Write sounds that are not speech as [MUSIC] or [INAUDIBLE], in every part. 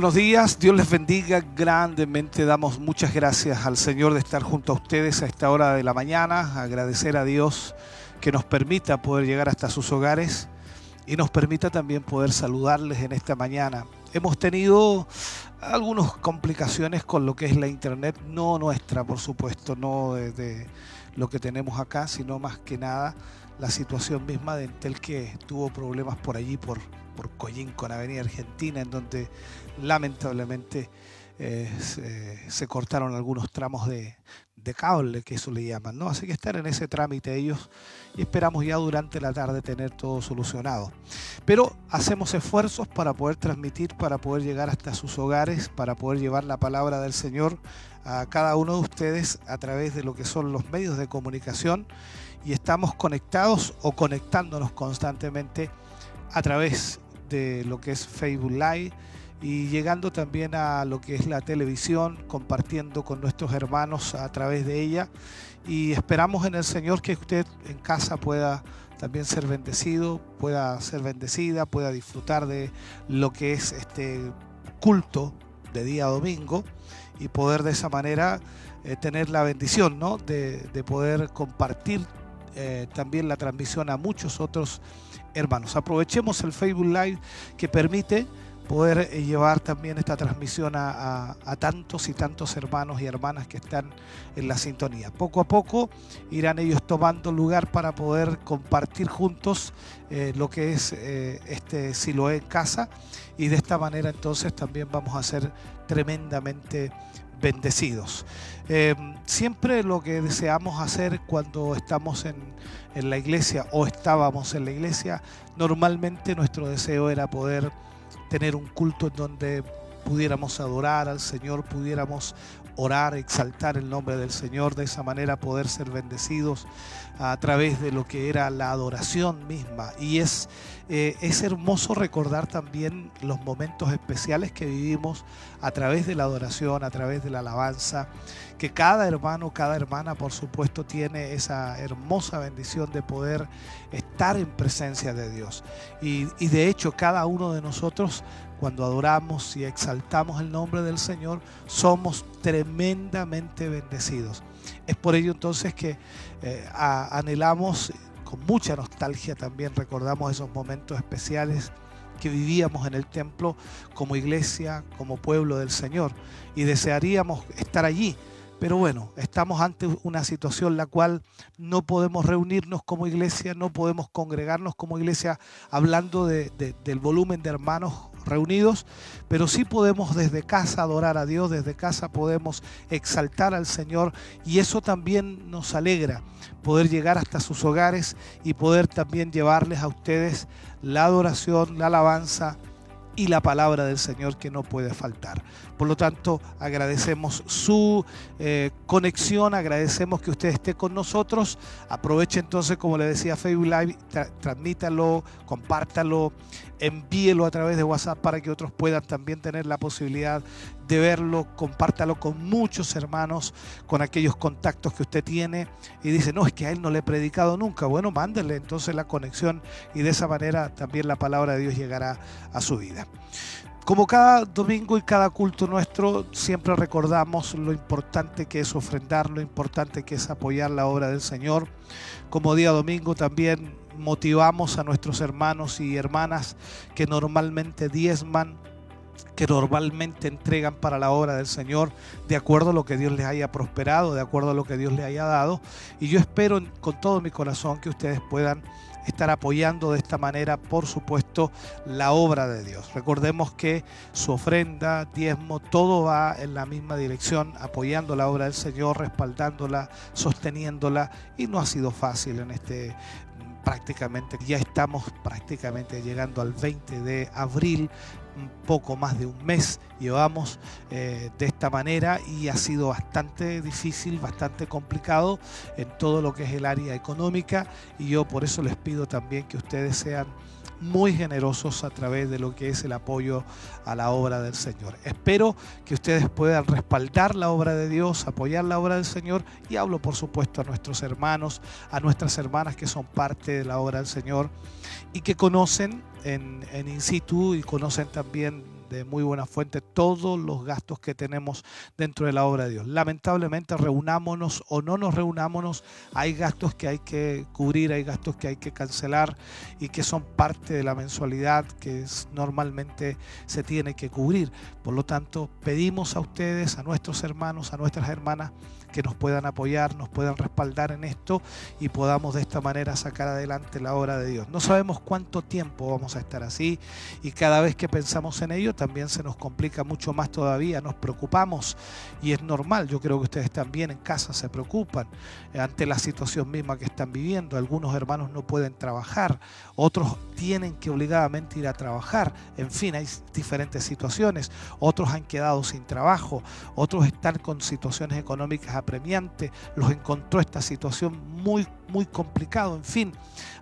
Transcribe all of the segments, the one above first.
Buenos días, Dios les bendiga grandemente. Damos muchas gracias al Señor de estar junto a ustedes a esta hora de la mañana. Agradecer a Dios que nos permita poder llegar hasta sus hogares y nos permita también poder saludarles en esta mañana. Hemos tenido algunas complicaciones con lo que es la internet, no nuestra, por supuesto, no de, lo que tenemos acá, sino más que nada la situación misma de Entel que tuvo problemas por allí, por, por Collín con Avenida Argentina, en donde lamentablemente eh, se, cortaron algunos tramos de, cable, que eso le llaman, ¿no? Así que estar en ese trámite ellos y esperamos ya durante la tarde tener todo solucionado. Pero hacemos esfuerzos para poder transmitir, para poder llegar hasta sus hogares, para poder llevar la palabra del Señor a cada uno de ustedes a través de lo que son los medios de comunicación y estamos conectados o conectándonos constantemente a través de lo que es Facebook Live y llegando también a lo que es la televisión, compartiendo con nuestros hermanos a través de ella. Y esperamos en el Señor que usted en casa pueda también ser bendecido, pueda ser bendecida, pueda disfrutar de lo que es este culto de día domingo y poder de esa manera eh, tener la bendición ¿no? de, poder compartir eh, también la transmisión a muchos otros hermanos. Aprovechemos el Facebook Live que permite poder eh, llevar también esta transmisión a, tantos y tantos hermanos y hermanas que están en la sintonía. Poco a poco irán ellos tomando lugar para poder compartir juntos eh, lo que es eh, este Siloé en casa y de esta manera entonces también vamos a ser tremendamente bendecidos. Siempre lo que deseamos hacer cuando estamos en, en la iglesia o estábamos en la iglesia, normalmente nuestro deseo era poder tener un culto en donde pudiéramos adorar al Señor, pudiéramos orar, exaltar el nombre del Señor, de esa manera poder ser bendecidos a través de lo que era la adoración misma. Y es, eh, es hermoso recordar también los momentos especiales que vivimos a través de la adoración, a través de la alabanza, que cada hermano, cada hermana, por supuesto, tiene esa hermosa bendición de poder estar en presencia de Dios. Y, y de hecho, cada uno de nosotros cuando adoramos y exaltamos el nombre del Señor, somos tremendamente bendecidos. Es por ello entonces que eh, anhelamos con mucha nostalgia también, recordamos esos momentos especiales que vivíamos en el templo como iglesia, como pueblo del Señor, y desearíamos estar allí pero bueno, estamos ante una situación la cual no podemos reunirnos como iglesia, no podemos congregarnos como iglesia hablando del volumen de hermanos reunidos, pero sí podemos desde casa adorar a Dios, desde casa podemos exaltar al Señor y eso también nos alegra, poder llegar hasta sus hogares y poder también llevarles a ustedes la adoración, la alabanza, y la palabra del Señor que no puede faltar. Por lo tanto, agradecemos su eh, conexión, agradecemos que usted esté con nosotros. Aproveche entonces, como le decía Facebook Live, transmítalo, compártalo, envíelo a través de WhatsApp para que otros puedan también tener la posibilidad de verlo, compártalo con muchos hermanos, con aquellos contactos que usted tiene y dice, no, es que a él no le he predicado nunca. Bueno, mándele entonces la conexión y de esa manera también la palabra de Dios llegará a su vida. Como cada domingo y cada culto nuestro, siempre recordamos lo importante que es ofrendar, lo importante que es apoyar la obra del Señor. Como día domingo también motivamos a nuestros hermanos y hermanas que normalmente diezman que normalmente entregan para la obra del Señor, de acuerdo a lo que Dios les haya prosperado, de acuerdo a lo que Dios les haya dado. Y yo espero con todo mi corazón que ustedes puedan estar apoyando de esta manera, por supuesto, la obra de Dios. Recordemos que su ofrenda, diezmo, todo va en la misma dirección, apoyando la obra del Señor, respaldándola, sosteniéndola, y no ha sido fácil en este prácticamente, ya estamos prácticamente llegando al 20 de abril, un poco más de un mes llevamos eh, de esta manera y ha sido bastante difícil, bastante complicado en todo lo que es el área económica y yo por eso les pido también que ustedes sean muy generosos a través de lo que es el apoyo a la obra del Señor. Espero que ustedes puedan respaldar la obra de Dios, apoyar la obra del Señor y hablo por supuesto a nuestros hermanos, a nuestras hermanas que son parte de la obra del Señor y que conocen en, in situ y conocen también de muy buena fuente todos los gastos que tenemos dentro de la obra de Dios. Lamentablemente, reunámonos o no nos reunámonos, hay gastos que hay que cubrir, hay gastos que hay que cancelar y que son parte de la mensualidad que normalmente se tiene que cubrir. Por lo tanto, pedimos a ustedes, a nuestros hermanos, a nuestras hermanas, que nos puedan apoyar, nos puedan respaldar en esto y podamos de esta manera sacar adelante la obra de Dios. No sabemos cuánto tiempo vamos a estar así y cada vez que pensamos en ello también se nos complica mucho más todavía, nos preocupamos y es normal, yo creo que ustedes también en casa se preocupan ante la situación misma que están viviendo, algunos hermanos no pueden trabajar, otros tienen que obligadamente ir a trabajar, en fin, hay diferentes situaciones, otros han quedado sin trabajo, otros están con situaciones económicas apremiantes, los encontró esta situación muy, muy complicado, en fin,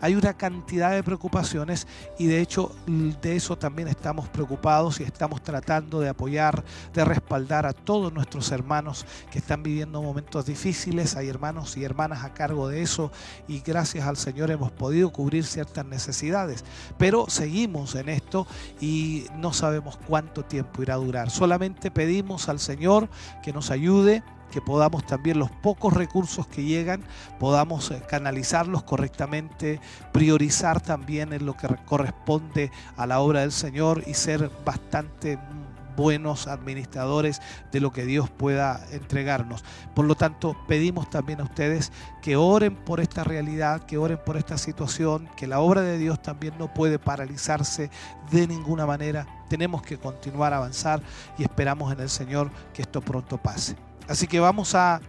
hay una cantidad de preocupaciones y de hecho de eso también estamos preocupados y estamos tratando de apoyar, de respaldar a todos nuestros hermanos que están viviendo momentos difíciles, hay hermanos y hermanas a cargo de eso y gracias al Señor hemos podido cubrir ciertas necesidades, pero seguimos en esto y no sabemos cuánto tiempo irá a durar. Solamente pedimos al Señor que nos ayude que podamos también los pocos recursos que llegan, podamos eh, canalizarlos correctamente, priorizar también en lo que corresponde a la obra del Señor y ser bastante buenos administradores de lo que Dios pueda entregarnos. Por lo tanto, pedimos también a ustedes que oren por esta realidad, que oren por esta situación, que la obra de Dios también no puede paralizarse de ninguna manera. Tenemos que continuar a avanzar y esperamos en el Señor que esto pronto pase. Así que vamos a,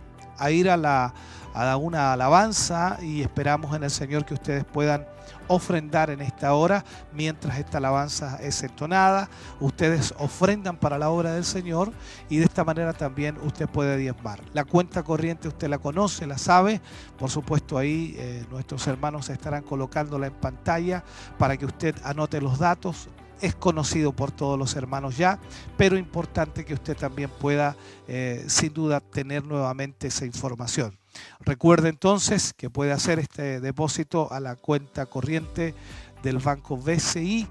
ir a, una alabanza y esperamos en el Señor que ustedes puedan ofrendar en esta hora mientras esta alabanza es entonada. Ustedes ofrendan para la obra del Señor y de esta manera también usted puede diezmar. La cuenta corriente usted la conoce, la sabe. Por supuesto ahí eh, nuestros hermanos estarán colocándola en pantalla para que usted anote los datos es conocido por todos los hermanos ya, pero importante que usted también pueda, eh, sin duda, tener nuevamente esa información. Recuerde entonces que puede hacer este depósito a la cuenta corriente del banco BCI,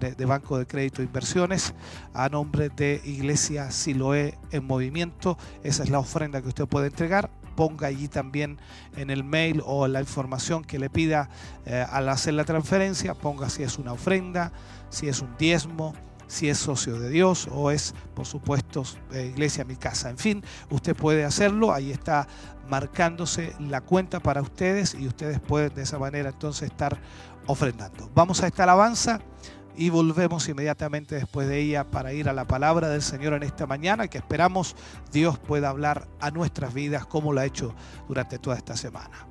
de Banco de Crédito e Inversiones, a nombre de Iglesia Siloé en Movimiento. Esa es la ofrenda que usted puede entregar ponga allí también en el mail o la información que le pida eh, al hacer la transferencia, ponga si es una ofrenda, si es un diezmo, si es socio de Dios o es, por supuesto, Iglesia Mi Casa. En fin, usted puede hacerlo, ahí está marcándose la cuenta para ustedes y ustedes pueden de esa manera entonces estar ofrendando. Vamos a esta alabanza y volvemos inmediatamente después de ella para ir a la palabra del Señor en esta mañana que esperamos Dios pueda hablar a nuestras vidas como lo ha hecho durante toda esta semana.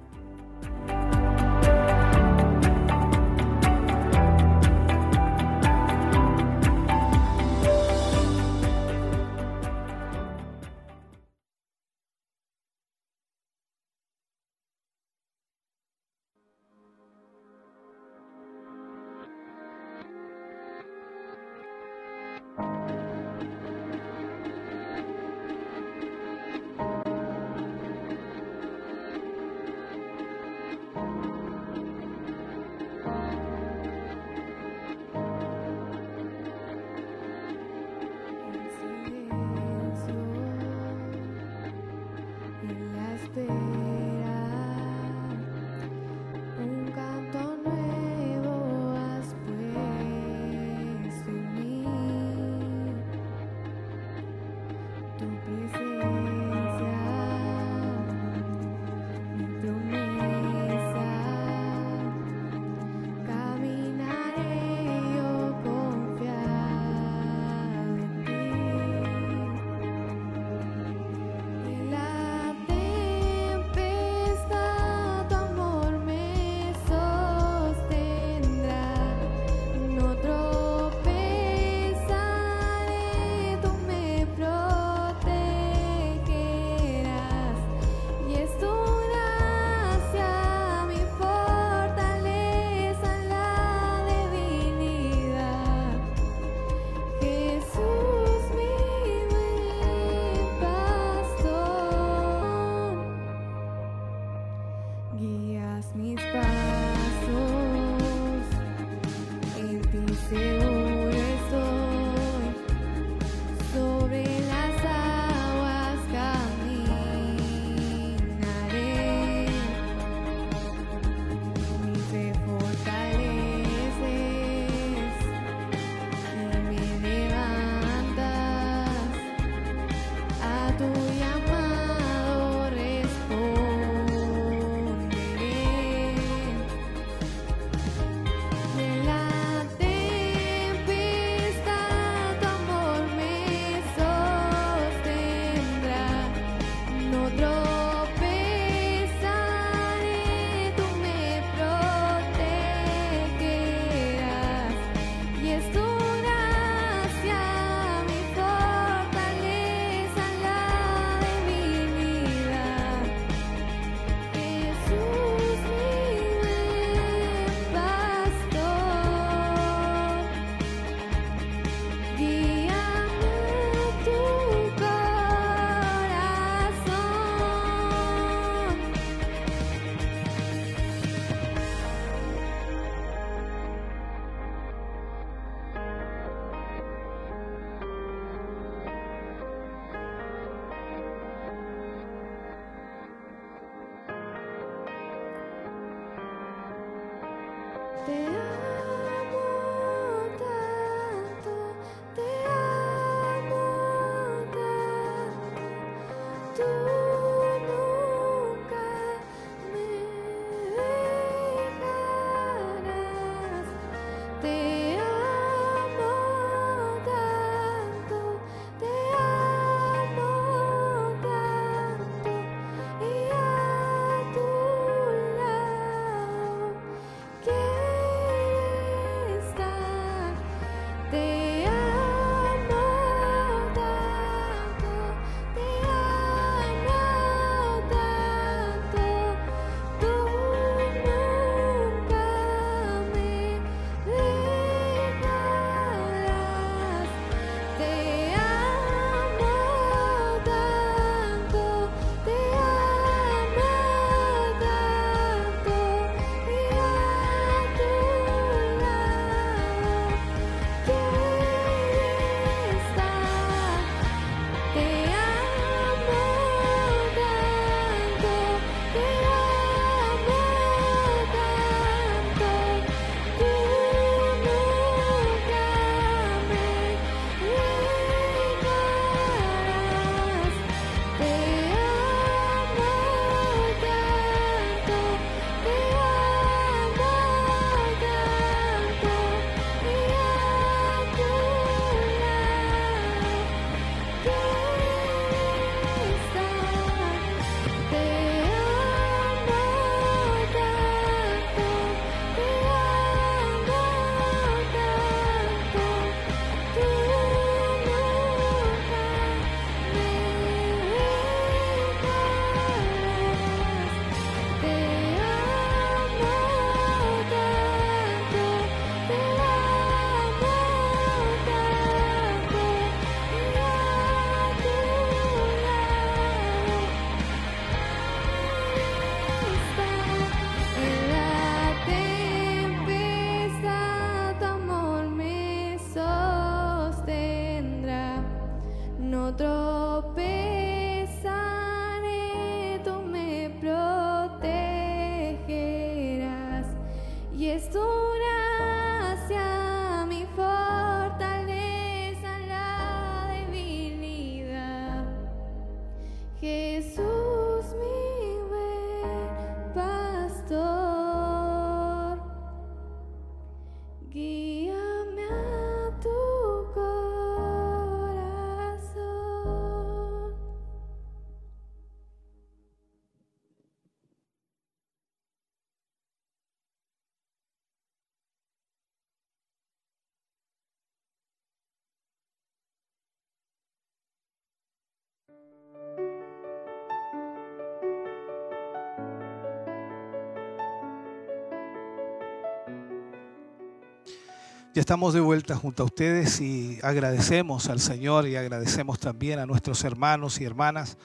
Estamos de vuelta junto a ustedes y agradecemos al Señor y agradecemos también a nuestros hermanos y hermanas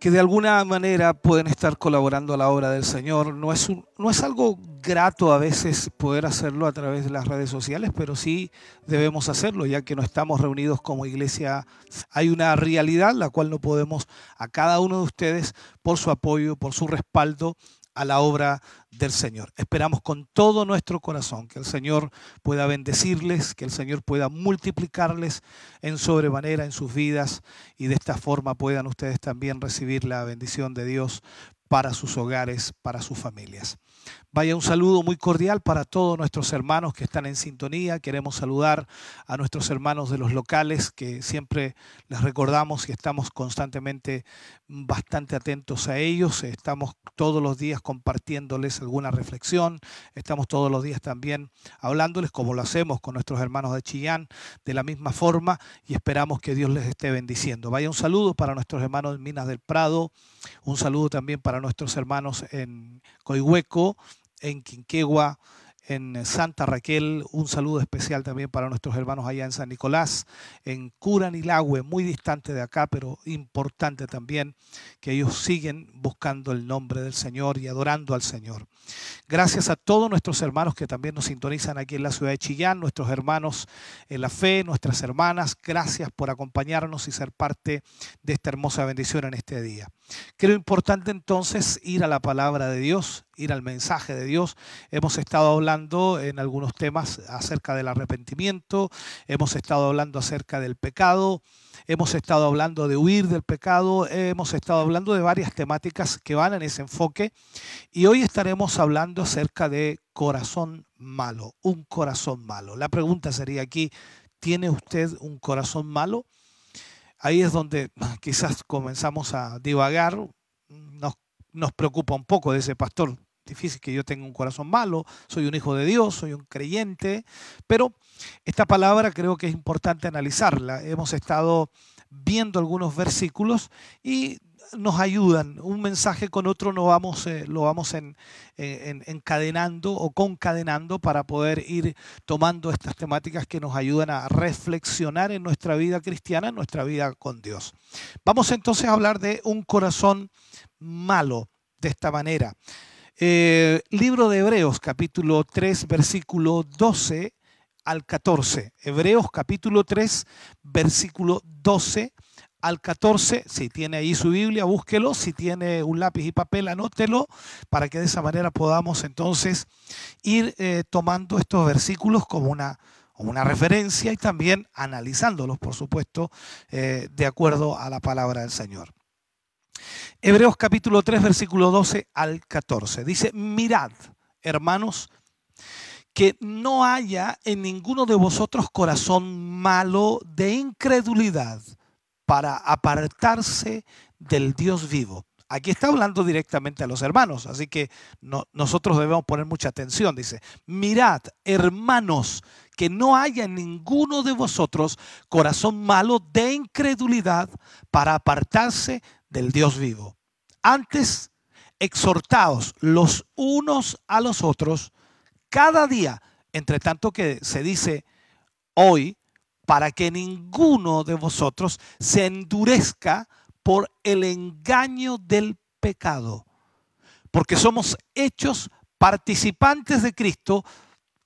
que de alguna manera pueden estar colaborando a la obra del Señor. No es, no es algo grato a veces poder hacerlo a través de las redes sociales, pero sí debemos hacerlo, ya que no estamos reunidos como iglesia. Hay una realidad la cual no podemos a cada uno de ustedes por su apoyo, por su respaldo a la obra del Señor. Esperamos con todo nuestro corazón que el Señor pueda bendecirles, que el Señor pueda multiplicarles en sobremanera en sus vidas y de esta forma puedan ustedes también recibir la bendición de Dios para sus hogares, para sus familias. Vaya un saludo muy cordial para todos nuestros hermanos que están en sintonía. Queremos saludar a nuestros hermanos de los locales que siempre les recordamos y estamos constantemente bastante atentos a ellos. Estamos todos los días compartiéndoles alguna reflexión. Estamos todos los días también hablándoles como lo hacemos con nuestros hermanos de Chillán de la misma forma y esperamos que Dios les esté bendiciendo. Vaya un saludo para nuestros hermanos en Minas del Prado. Un saludo también para nuestros hermanos en Coihueco en Quinquegua, en Santa Raquel. Un saludo especial también para nuestros hermanos allá en San Nicolás, en Curanilagüe, muy distante de acá, pero importante también que ellos siguen buscando el nombre del Señor y adorando al Señor. Gracias a todos nuestros hermanos que también nos sintonizan aquí en la ciudad de Chillán, nuestros hermanos en la fe, nuestras hermanas, gracias por acompañarnos y ser parte de esta hermosa bendición en este día. Creo importante entonces ir a la palabra de Dios, ir al mensaje de Dios. Hemos estado hablando en algunos temas acerca del arrepentimiento, hemos estado hablando acerca del pecado, hemos estado hablando de huir del pecado, hemos estado hablando de varias temáticas que van en ese enfoque y hoy estaremos hablando acerca de corazón malo, un corazón malo. La pregunta sería aquí, ¿tiene usted un corazón malo? ahí es donde [LAUGHS] quizás comenzamos a divagar, nos, nos preocupa un poco de ese pastor. Difícil que yo tenga un corazón malo, soy un hijo de Dios, soy un creyente, pero esta palabra creo que es importante analizarla. Hemos estado viendo algunos versículos y nos ayudan. Un mensaje con otro lo vamos, eh, lo vamos en, encadenando o concadenando para poder ir tomando estas temáticas que nos ayudan a reflexionar en nuestra vida cristiana, en nuestra vida con Dios. Vamos entonces a hablar de un corazón malo de esta manera. Eh, libro de Hebreos, capítulo 3, versículo 12 al 14. Hebreos, capítulo 3, versículo 12 al 14. Si tiene ahí su Biblia, búsquelo. Si tiene un lápiz y papel, anótelo para que de esa manera podamos entonces ir eh, tomando estos versículos como una, una referencia y también analizándolos, por supuesto, eh, de acuerdo a la palabra del Señor. Hebreos capítulo 3, versículo 12 al 14. Dice, mirad, hermanos, que no haya en ninguno de vosotros corazón malo de incredulidad para apartarse del Dios vivo. Aquí está hablando directamente a los hermanos, así que nosotros debemos poner mucha atención. Dice, mirad, hermanos, que no haya en ninguno de vosotros corazón malo de incredulidad para apartarse del Dios vivo. Antes, exhortaos los unos a los otros cada día, entre tanto que se dice hoy, para que ninguno de vosotros se endurezca por el engaño del pecado. Porque somos hechos participantes de Cristo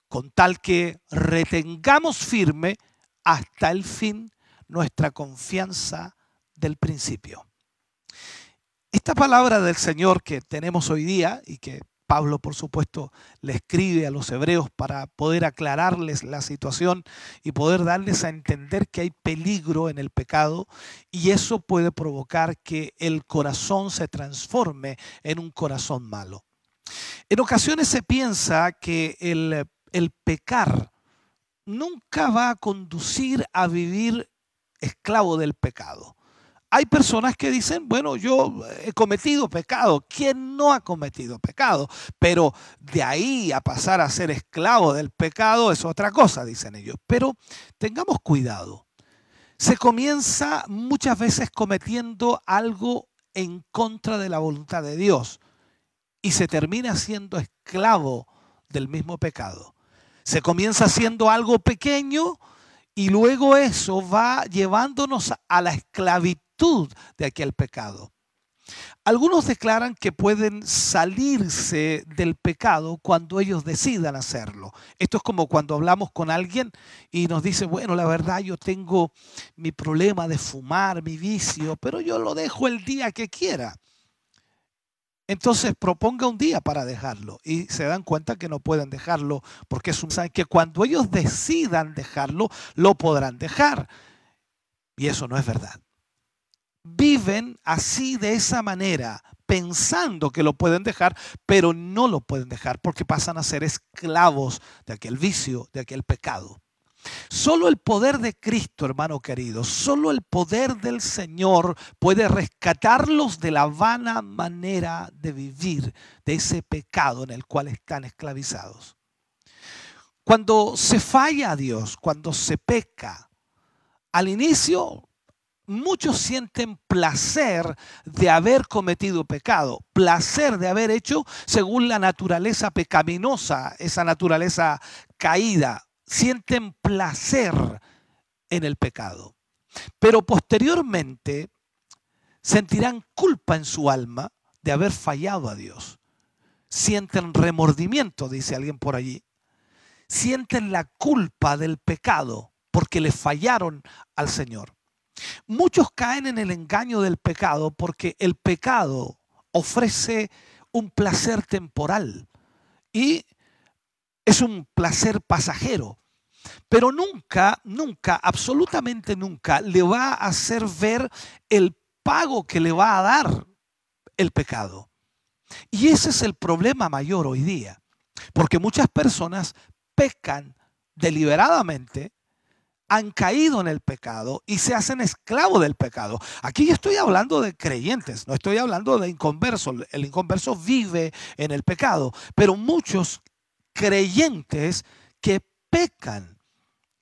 con tal que retengamos firme hasta el fin nuestra confianza del principio. Esta palabra del Señor que tenemos hoy día y que Pablo, por supuesto, le escribe a los hebreos para poder aclararles la situación y poder darles a entender que hay peligro en el pecado y eso puede provocar que el corazón se transforme en un corazón malo. En ocasiones se piensa que el, pecar nunca va a conducir a vivir esclavo del pecado. Hay personas que dicen, bueno, yo he cometido pecado. ¿Quién no ha cometido pecado? Pero de ahí a pasar a ser esclavo del pecado es otra cosa, dicen ellos. Pero tengamos cuidado. Se comienza muchas veces cometiendo algo en contra de la voluntad de Dios y se termina siendo esclavo del mismo pecado. Se comienza haciendo algo pequeño y luego eso va llevándonos a la esclavitud de aquel pecado. Algunos declaran que pueden salirse del pecado cuando ellos decidan hacerlo. Esto es como cuando hablamos con alguien y nos dice, bueno, la verdad yo tengo mi problema de fumar, mi vicio, pero yo lo dejo el día que quiera. Entonces proponga un día para dejarlo y se dan cuenta que no pueden dejarlo porque es un que cuando ellos decidan dejarlo, lo podrán dejar. Y eso no es verdad. Viven así de esa manera, pensando que lo pueden dejar, pero no lo pueden dejar porque pasan a ser esclavos de aquel vicio, de aquel pecado. Solo el poder de Cristo, hermano querido, solo el poder del Señor puede rescatarlos de la vana manera de vivir, de ese pecado en el cual están esclavizados. Cuando se falla a Dios, cuando se peca, al inicio muchos sienten placer de haber cometido pecado, placer de haber hecho según la naturaleza pecaminosa, esa naturaleza caída, sienten placer en el pecado. Pero posteriormente sentirán culpa en su alma de haber fallado a Dios. Sienten remordimiento, dice alguien por allí. Sienten la culpa del pecado porque le fallaron al Señor. Muchos caen en el engaño del pecado porque el pecado ofrece un placer temporal y es un placer pasajero, pero nunca, nunca, absolutamente nunca le va a hacer ver el pago que le va a dar el pecado. Y ese es el problema mayor hoy día, porque muchas personas pecan deliberadamente, han caído en el pecado y se hacen esclavos del pecado. Aquí yo estoy hablando de creyentes, no estoy hablando de inconversos. El inconverso vive en el pecado, pero muchos creyentes que pecan.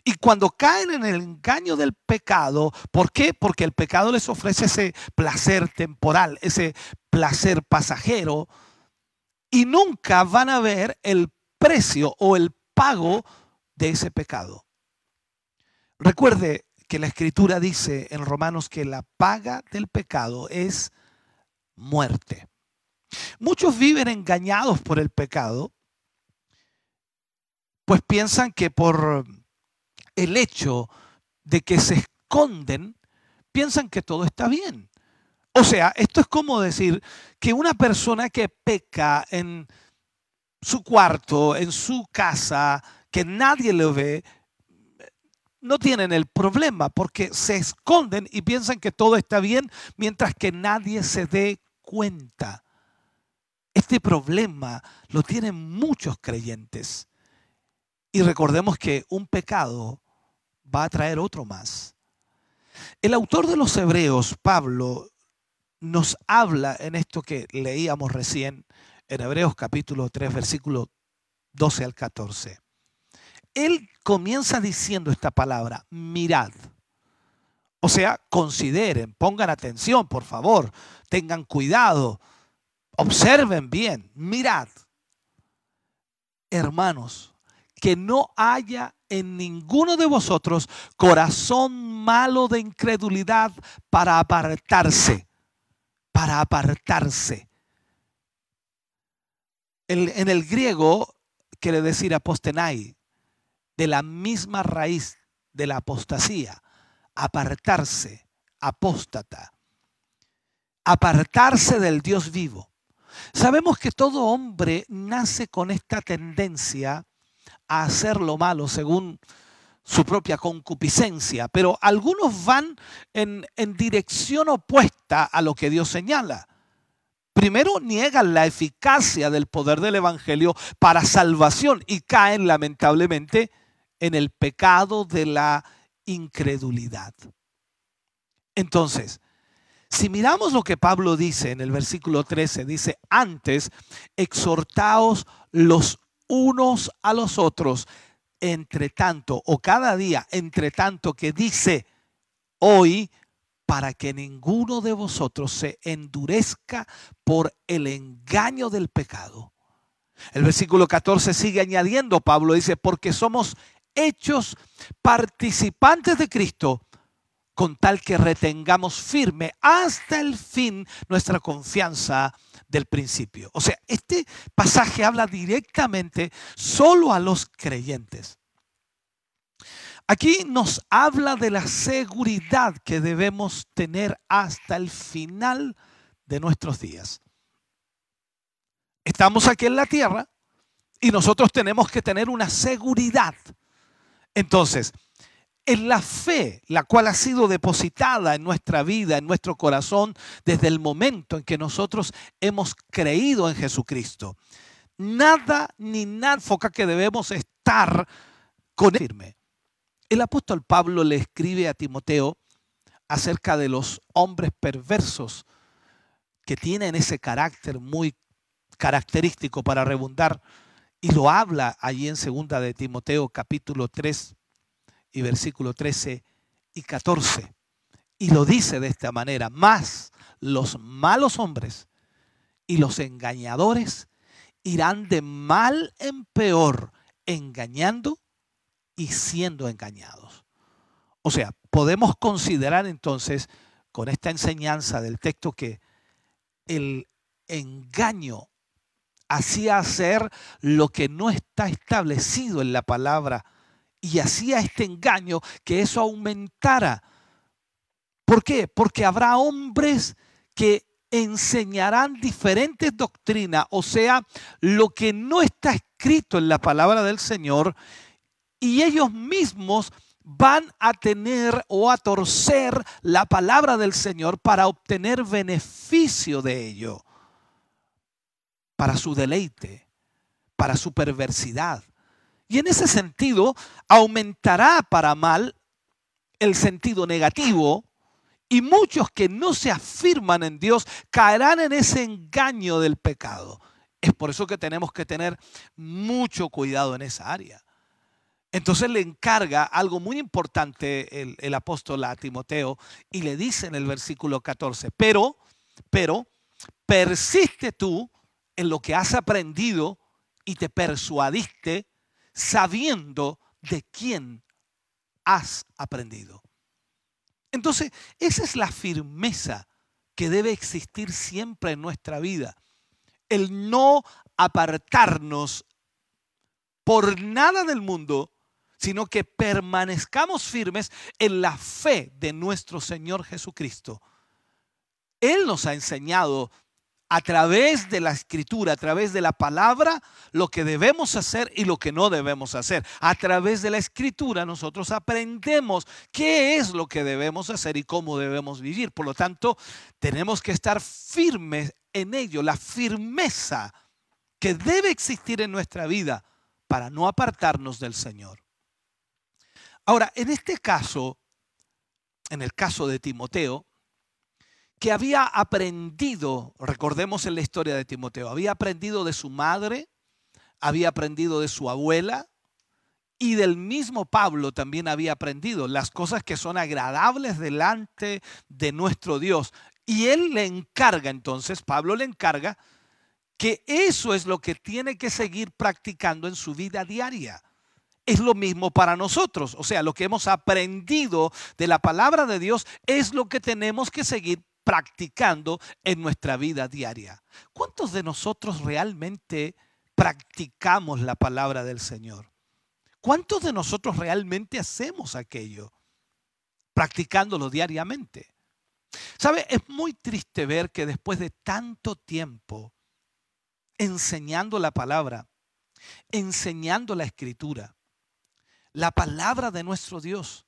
Y cuando caen en el engaño del pecado, ¿por qué? Porque el pecado les ofrece ese placer temporal, ese placer pasajero, y nunca van a ver el precio o el pago de ese pecado. Recuerde que la escritura dice en Romanos que la paga del pecado es muerte. Muchos viven engañados por el pecado pues piensan que por el hecho de que se esconden, piensan que todo está bien. O sea, esto es como decir que una persona que peca en su cuarto, en su casa, que nadie lo ve, no tienen el problema porque se esconden y piensan que todo está bien mientras que nadie se dé cuenta. Este problema lo tienen muchos creyentes. Y recordemos que un pecado va a traer otro más. El autor de los Hebreos, Pablo, nos habla en esto que leíamos recién en Hebreos capítulo 3, versículo 12 al 14. Él comienza diciendo esta palabra, mirad. O sea, consideren, pongan atención, por favor, tengan cuidado, observen bien, mirad. Hermanos, que no haya en ninguno de vosotros corazón malo de incredulidad para apartarse, para apartarse. en el griego quiere decir apostenai, de la misma raíz de la apostasía, apartarse, apóstata, apartarse del Dios vivo. Sabemos que todo hombre nace con esta tendencia a hacer lo malo según su propia concupiscencia, pero algunos van en, en, dirección opuesta a lo que Dios señala. Primero niegan la eficacia del poder del Evangelio para salvación y caen lamentablemente en el pecado de la incredulidad. Entonces, si miramos lo que Pablo dice en el versículo 13, dice, antes exhortaos los unos a los otros, entre tanto, o cada día, entre tanto que dice hoy, para que ninguno de vosotros se endurezca por el engaño del pecado. El versículo 14 sigue añadiendo, Pablo dice, porque somos hechos participantes de Cristo con tal que retengamos firme hasta el fin nuestra confianza del principio. O sea, este pasaje habla directamente solo a los creyentes. Aquí nos habla de la seguridad que debemos tener hasta el final de nuestros días. Estamos aquí en la tierra y nosotros tenemos que tener una seguridad. Entonces, en la fe, la cual ha sido depositada en nuestra vida, en nuestro corazón, desde el momento en que nosotros hemos creído en Jesucristo. Nada ni nada foca que debemos estar con él firme. El apóstol Pablo le escribe a Timoteo acerca de los hombres perversos que tienen ese carácter muy característico para rebundar y lo habla allí en segunda de Timoteo capítulo 3 y versículo 13 y 14. Y lo dice de esta manera, más los malos hombres y los engañadores irán de mal en peor, engañando y siendo engañados. O sea, podemos considerar entonces con esta enseñanza del texto que el engaño hacía hacer lo que no está establecido en la palabra y hacía este engaño que eso aumentara. ¿Por qué? Porque habrá hombres que enseñarán diferentes doctrinas, o sea, lo que no está escrito en la palabra del Señor, y ellos mismos van a tener o a torcer la palabra del Señor para obtener beneficio de ello para su deleite, para su perversidad. Y en ese sentido aumentará para mal el sentido negativo y muchos que no se afirman en Dios caerán en ese engaño del pecado. Es por eso que tenemos que tener mucho cuidado en esa área. Entonces le encarga algo muy importante el, apóstol a Timoteo y le dice en el versículo 14, pero, pero, persiste tú en lo que has aprendido y te persuadiste sabiendo de quién has aprendido. Entonces, esa es la firmeza que debe existir siempre en nuestra vida. El no apartarnos por nada del mundo, sino que permanezcamos firmes en la fe de nuestro Señor Jesucristo. Él nos ha enseñado a través de la escritura, a través de la palabra, lo que debemos hacer y lo que no debemos hacer. A través de la escritura nosotros aprendemos qué es lo que debemos hacer y cómo debemos vivir. Por lo tanto, tenemos que estar firmes en ello, la firmeza que debe existir en nuestra vida para no apartarnos del Señor. Ahora, en este caso, en el caso de Timoteo, que había aprendido, recordemos en la historia de Timoteo, había aprendido de su madre, había aprendido de su abuela y del mismo Pablo también había aprendido las cosas que son agradables delante de nuestro Dios. Y él le encarga entonces, Pablo le encarga, que eso es lo que tiene que seguir practicando en su vida diaria. Es lo mismo para nosotros. O sea, lo que hemos aprendido de la palabra de Dios es lo que tenemos que seguir practicando en nuestra vida diaria. ¿Cuántos de nosotros realmente practicamos la palabra del Señor? ¿Cuántos de nosotros realmente hacemos aquello? Practicándolo diariamente. ¿Sabe? Es muy triste ver que después de tanto tiempo enseñando la palabra, enseñando la escritura, la palabra de nuestro Dios,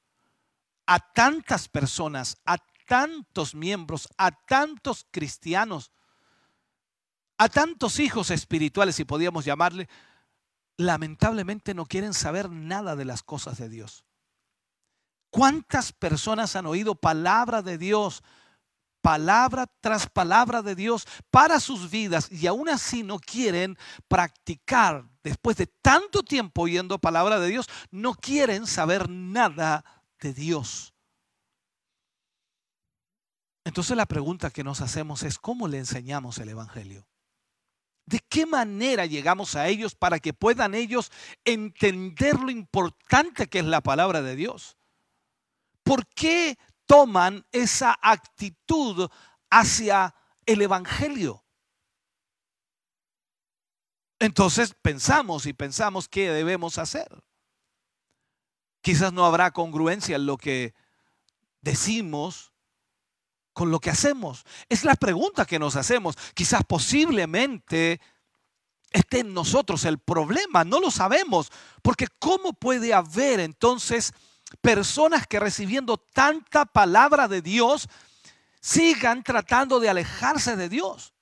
a tantas personas, a tantos miembros, a tantos cristianos, a tantos hijos espirituales, si podíamos llamarle, lamentablemente no quieren saber nada de las cosas de Dios. ¿Cuántas personas han oído palabra de Dios, palabra tras palabra de Dios para sus vidas y aún así no quieren practicar, después de tanto tiempo oyendo palabra de Dios, no quieren saber nada de Dios? Entonces la pregunta que nos hacemos es, ¿cómo le enseñamos el Evangelio? ¿De qué manera llegamos a ellos para que puedan ellos entender lo importante que es la palabra de Dios? ¿Por qué toman esa actitud hacia el Evangelio? Entonces pensamos y pensamos qué debemos hacer. Quizás no habrá congruencia en lo que decimos con lo que hacemos? Es la pregunta que nos hacemos. Quizás posiblemente esté en nosotros el problema, no lo sabemos, porque ¿cómo puede haber entonces personas que recibiendo tanta palabra de Dios sigan tratando de alejarse de Dios?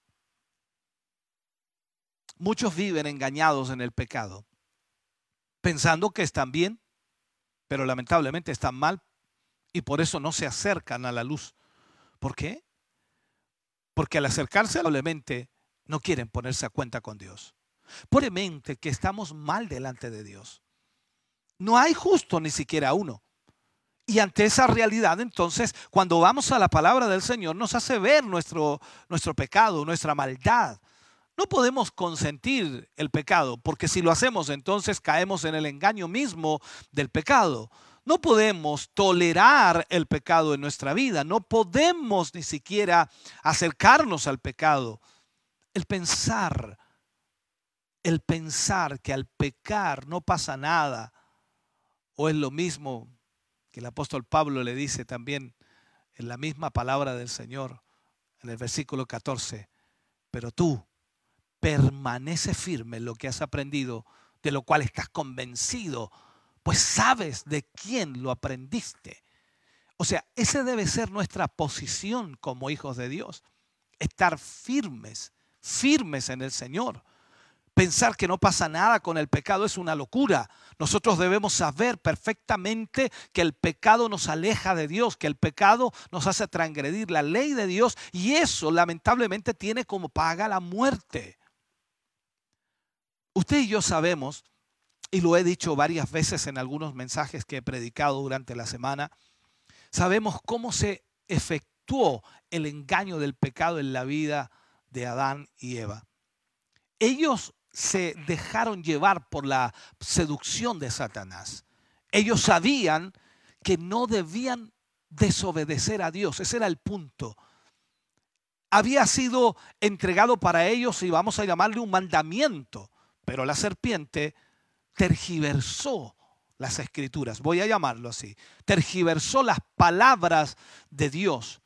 Muchos viven engañados en el pecado, pensando que están bien, pero lamentablemente están mal y por eso no se acercan a la luz. ¿Por qué? Porque al acercarse probablemente no quieren ponerse a cuenta con Dios. Probablemente que estamos mal delante de Dios. No hay justo ni siquiera uno. Y ante esa realidad, entonces, cuando vamos a la palabra del Señor, nos hace ver nuestro, nuestro pecado, nuestra maldad. No podemos consentir el pecado, porque si lo hacemos, entonces caemos en el engaño mismo del pecado. No podemos tolerar el pecado en nuestra vida, no podemos ni siquiera acercarnos al pecado. El pensar, el pensar que al pecar no pasa nada, o es lo mismo que el apóstol Pablo le dice también en la misma palabra del Señor, en el versículo 14, pero tú permanece firme en lo que has aprendido, de lo cual estás convencido pues sabes de quién lo aprendiste. O sea, esa debe ser nuestra posición como hijos de Dios. Estar firmes, firmes en el Señor. Pensar que no pasa nada con el pecado es una locura. Nosotros debemos saber perfectamente que el pecado nos aleja de Dios, que el pecado nos hace transgredir la ley de Dios y eso lamentablemente tiene como paga la muerte. Usted y yo sabemos y lo he dicho varias veces en algunos mensajes que he predicado durante la semana, sabemos cómo se efectuó el engaño del pecado en la vida de Adán y Eva. Ellos se dejaron llevar por la seducción de Satanás. Ellos sabían que no debían desobedecer a Dios. Ese era el punto. Había sido entregado para ellos, y vamos a llamarle un mandamiento, pero la serpiente tergiversó las escrituras, voy a llamarlo así, tergiversó las palabras de Dios,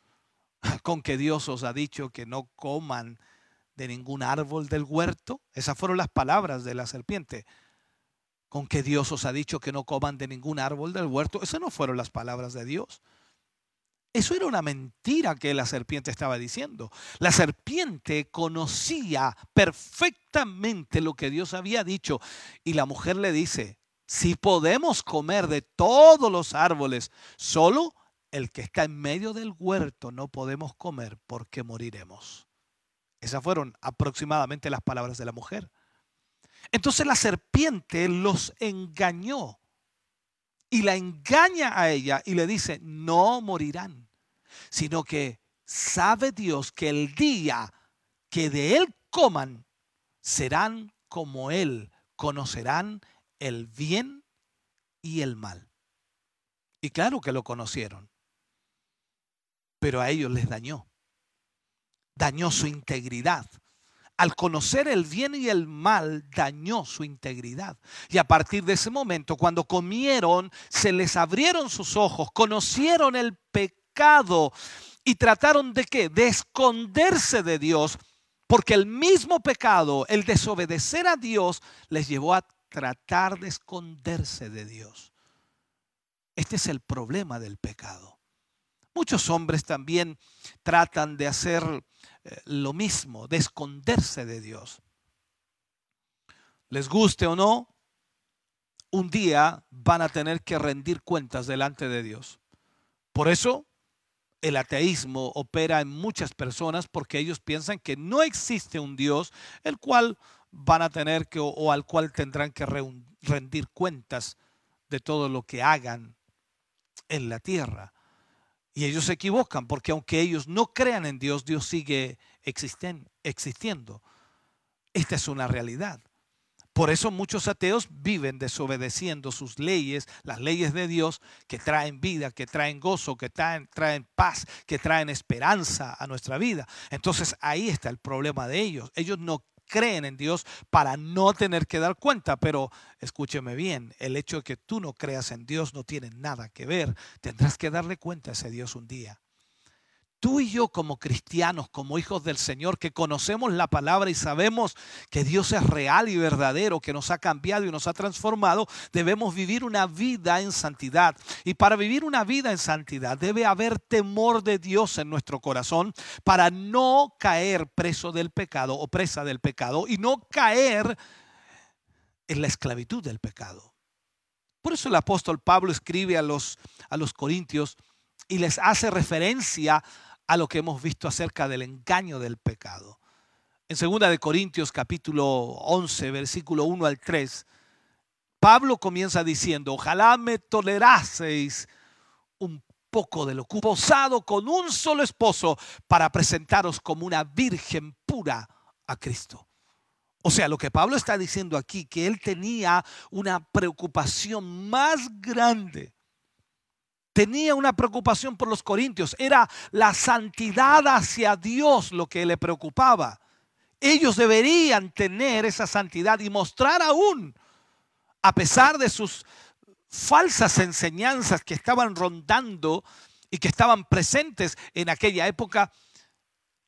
[LAUGHS] con que Dios os ha dicho que no coman de ningún árbol del huerto. Esas fueron las palabras de la serpiente. Con que Dios os ha dicho que no coman de ningún árbol del huerto. Esas no fueron las palabras de Dios. Eso era una mentira que la serpiente estaba diciendo. La serpiente conocía perfectamente lo que Dios había dicho y la mujer le dice, si podemos comer de todos los árboles, solo el que está en medio del huerto no podemos comer porque moriremos. Esas fueron aproximadamente las palabras de la mujer. Entonces la serpiente los engañó y la engaña a ella y le dice, no morirán, sino que sabe Dios que el día que de él coman, serán como él, conocerán el bien y el mal. Y claro que lo conocieron, pero a ellos les dañó, dañó su integridad, al conocer el bien y el mal, dañó su integridad. Y a partir de ese momento, cuando comieron, se les abrieron sus ojos, conocieron el pecado y trataron de qué? De esconderse de Dios, porque el mismo pecado, el desobedecer a Dios, les llevó a tratar de esconderse de Dios. Este es el problema del pecado. Muchos hombres también tratan de hacer lo mismo, de esconderse de Dios. Les guste o no, un día van a tener que rendir cuentas delante de Dios. Por eso el ateísmo opera en muchas personas porque ellos piensan que no existe un Dios el cual van a tener que o, al cual tendrán que rendir cuentas de todo lo que hagan en la tierra. Y ellos se equivocan porque aunque ellos no crean en Dios, Dios sigue existiendo. Esta es una realidad. Por eso muchos ateos viven desobedeciendo sus leyes, las leyes de Dios que traen vida, que traen gozo, que traen, traen, paz, que traen esperanza a nuestra vida. Entonces ahí está el problema de ellos. Ellos no creen en Dios para no tener que dar cuenta, pero escúcheme bien, el hecho de que tú no creas en Dios no tiene nada que ver. Tendrás que darle cuenta a ese Dios un día tú y yo como cristianos, como hijos del Señor, que conocemos la palabra y sabemos que Dios es real y verdadero, que nos ha cambiado y nos ha transformado, debemos vivir una vida en santidad. Y para vivir una vida en santidad debe haber temor de Dios en nuestro corazón para no caer preso del pecado o presa del pecado y no caer en la esclavitud del pecado. Por eso el apóstol Pablo escribe a los, a los corintios y les hace referencia a lo que hemos visto acerca del engaño del pecado. En 2 de Corintios capítulo 11, versículo 1 al 3, Pablo comienza diciendo, ojalá me toleraseis un poco de lo posado con un solo esposo para presentaros como una virgen pura a Cristo. O sea, lo que Pablo está diciendo aquí, que él tenía una preocupación más grande tenía una preocupación por los corintios. Era la santidad hacia Dios lo que le preocupaba. Ellos deberían tener esa santidad y mostrar aún, a pesar de sus falsas enseñanzas que estaban rondando y que estaban presentes en aquella época,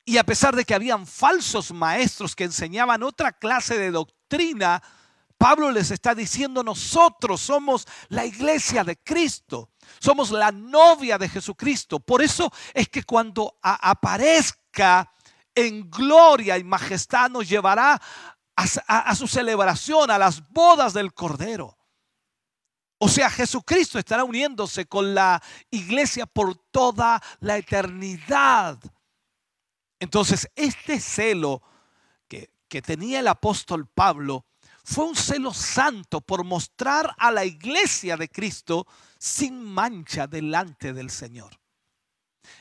y a pesar de que habían falsos maestros que enseñaban otra clase de doctrina, Pablo les está diciendo, nosotros somos la iglesia de Cristo, somos la novia de Jesucristo. Por eso es que cuando aparezca en gloria y majestad nos llevará a, su celebración, a las bodas del Cordero. O sea, Jesucristo estará uniéndose con la iglesia por toda la eternidad. Entonces, este celo que, tenía el apóstol Pablo, fue un celo santo por mostrar a la iglesia de Cristo sin mancha delante del Señor.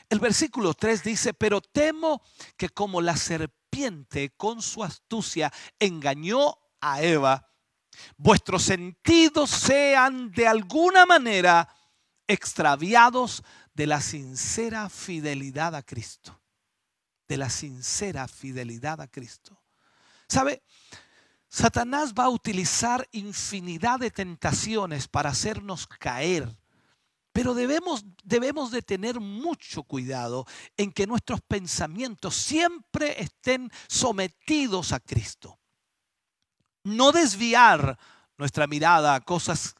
El versículo 3 dice, pero temo que como la serpiente con su astucia engañó a Eva, vuestros sentidos sean de alguna manera extraviados de la sincera fidelidad a Cristo. De la sincera fidelidad a Cristo. ¿Sabe? Satanás va a utilizar infinidad de tentaciones para hacernos caer. Pero debemos, debemos de tener mucho cuidado en que nuestros pensamientos siempre estén sometidos a Cristo. No desviar nuestra mirada a cosas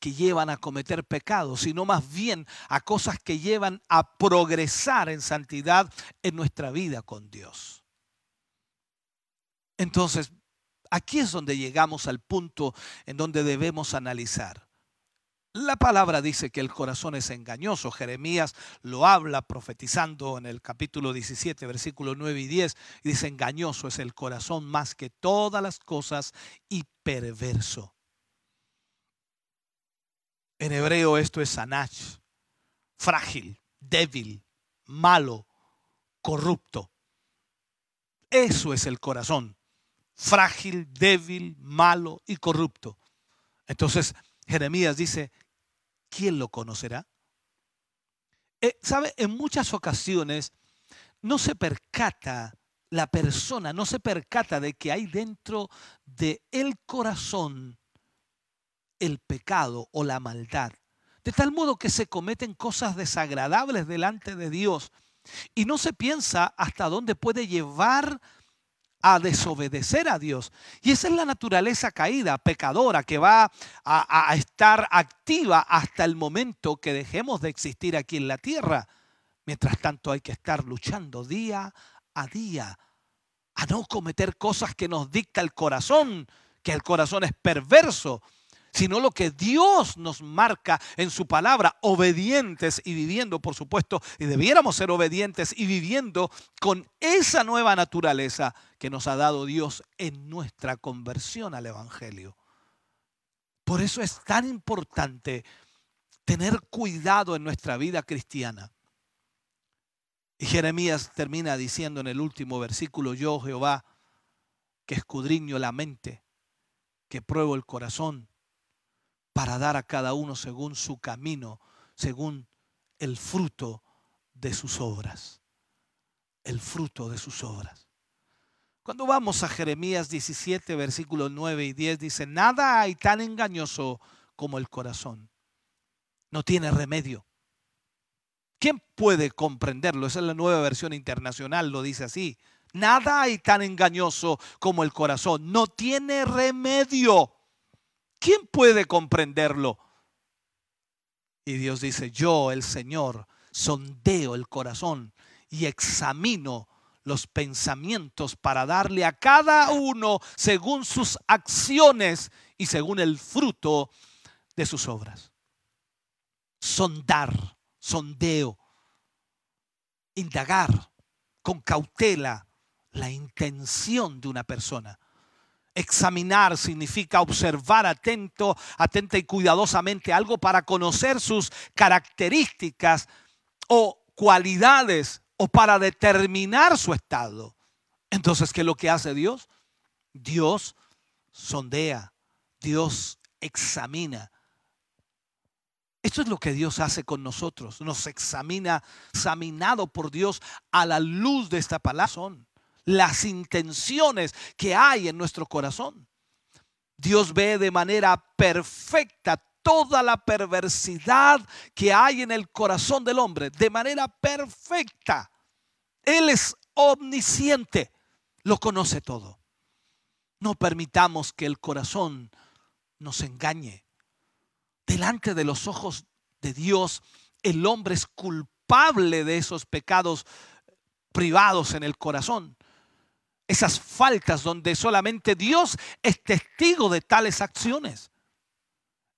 que llevan a cometer pecados, sino más bien a cosas que llevan a progresar en santidad en nuestra vida con Dios. Entonces, Aquí es donde llegamos al punto en donde debemos analizar. La palabra dice que el corazón es engañoso. Jeremías lo habla profetizando en el capítulo 17, versículos 9 y 10. Y dice, engañoso es el corazón más que todas las cosas y perverso. En hebreo esto es sanach, frágil, débil, malo, corrupto. Eso es el corazón frágil, débil, malo y corrupto. Entonces Jeremías dice, ¿quién lo conocerá? Eh, ¿Sabe? En muchas ocasiones no se percata la persona, no se percata de que hay dentro de el corazón el pecado o la maldad. De tal modo que se cometen cosas desagradables delante de Dios y no se piensa hasta dónde puede llevar a desobedecer a Dios. Y esa es la naturaleza caída, pecadora, que va a, estar activa hasta el momento que dejemos de existir aquí en la tierra. Mientras tanto hay que estar luchando día a día a no cometer cosas que nos dicta el corazón, que el corazón es perverso, sino lo que Dios nos marca en su palabra, obedientes y viviendo, por supuesto, y debiéramos ser obedientes y viviendo con esa nueva naturaleza que nos ha dado Dios en nuestra conversión al Evangelio. Por eso es tan importante tener cuidado en nuestra vida cristiana. Y Jeremías termina diciendo en el último versículo, yo Jehová, que escudriño la mente, que pruebo el corazón, para dar a cada uno según su camino, según el fruto de sus obras. El fruto de sus obras. Cuando vamos a Jeremías 17, versículos 9 y 10, dice, nada hay tan engañoso como el corazón. No tiene remedio. ¿Quién puede comprenderlo? Esa es la nueva versión internacional, lo dice así. Nada hay tan engañoso como el corazón. No tiene remedio. ¿Quién puede comprenderlo? Y Dios dice, yo, el Señor, sondeo el corazón y examino los pensamientos para darle a cada uno según sus acciones y según el fruto de sus obras. Sondar, sondeo, indagar con cautela la intención de una persona. Examinar significa observar atento, atenta y cuidadosamente algo para conocer sus características o cualidades o para determinar su estado. Entonces, ¿qué es lo que hace Dios? Dios sondea, Dios examina. Esto es lo que Dios hace con nosotros. Nos examina, examinado por Dios a la luz de esta palabra las intenciones que hay en nuestro corazón. Dios ve de manera perfecta toda la perversidad que hay en el corazón del hombre, de manera perfecta. Él es omnisciente, lo conoce todo. No permitamos que el corazón nos engañe. Delante de los ojos de Dios, el hombre es culpable de esos pecados privados en el corazón esas faltas donde solamente Dios es testigo de tales acciones.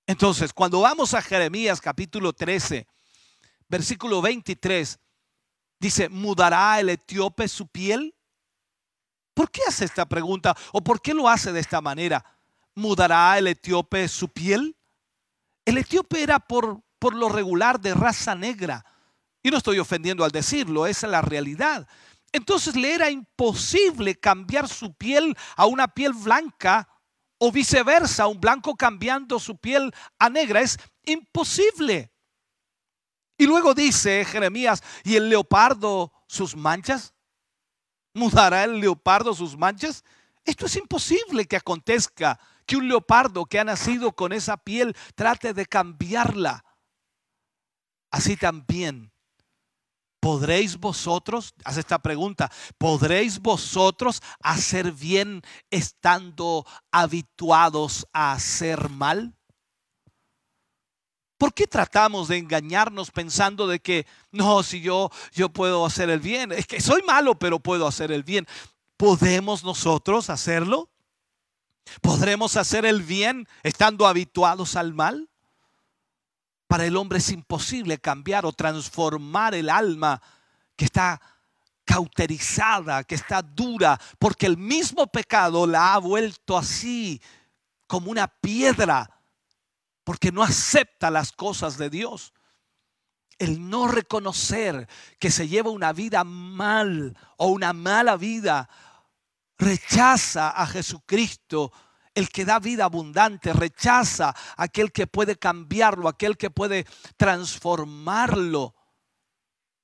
Entonces, cuando vamos a Jeremías capítulo 13, versículo 23, dice, ¿mudará el etíope su piel? ¿Por qué hace esta pregunta? ¿O por qué lo hace de esta manera? ¿Mudará el etíope su piel? El etíope era por, por lo regular de raza negra. Y no estoy ofendiendo al decirlo, esa es la realidad. Entonces le era imposible cambiar su piel a una piel blanca o viceversa, un blanco cambiando su piel a negra. Es imposible. Y luego dice Jeremías, ¿y el leopardo sus manchas? ¿Mudará el leopardo sus manchas? Esto es imposible que acontezca, que un leopardo que ha nacido con esa piel trate de cambiarla. Así también ¿Podréis vosotros, haz esta pregunta, ¿podréis vosotros hacer bien estando habituados a hacer mal? ¿Por qué tratamos de engañarnos pensando de que no, si yo yo puedo hacer el bien, es que soy malo, pero puedo hacer el bien? ¿Podemos nosotros hacerlo? ¿Podremos hacer el bien estando habituados al mal? Para el hombre es imposible cambiar o transformar el alma que está cauterizada, que está dura, porque el mismo pecado la ha vuelto así, como una piedra, porque no acepta las cosas de Dios. El no reconocer que se lleva una vida mal o una mala vida, rechaza a Jesucristo el que da vida abundante, rechaza aquel que puede cambiarlo, aquel que puede transformarlo.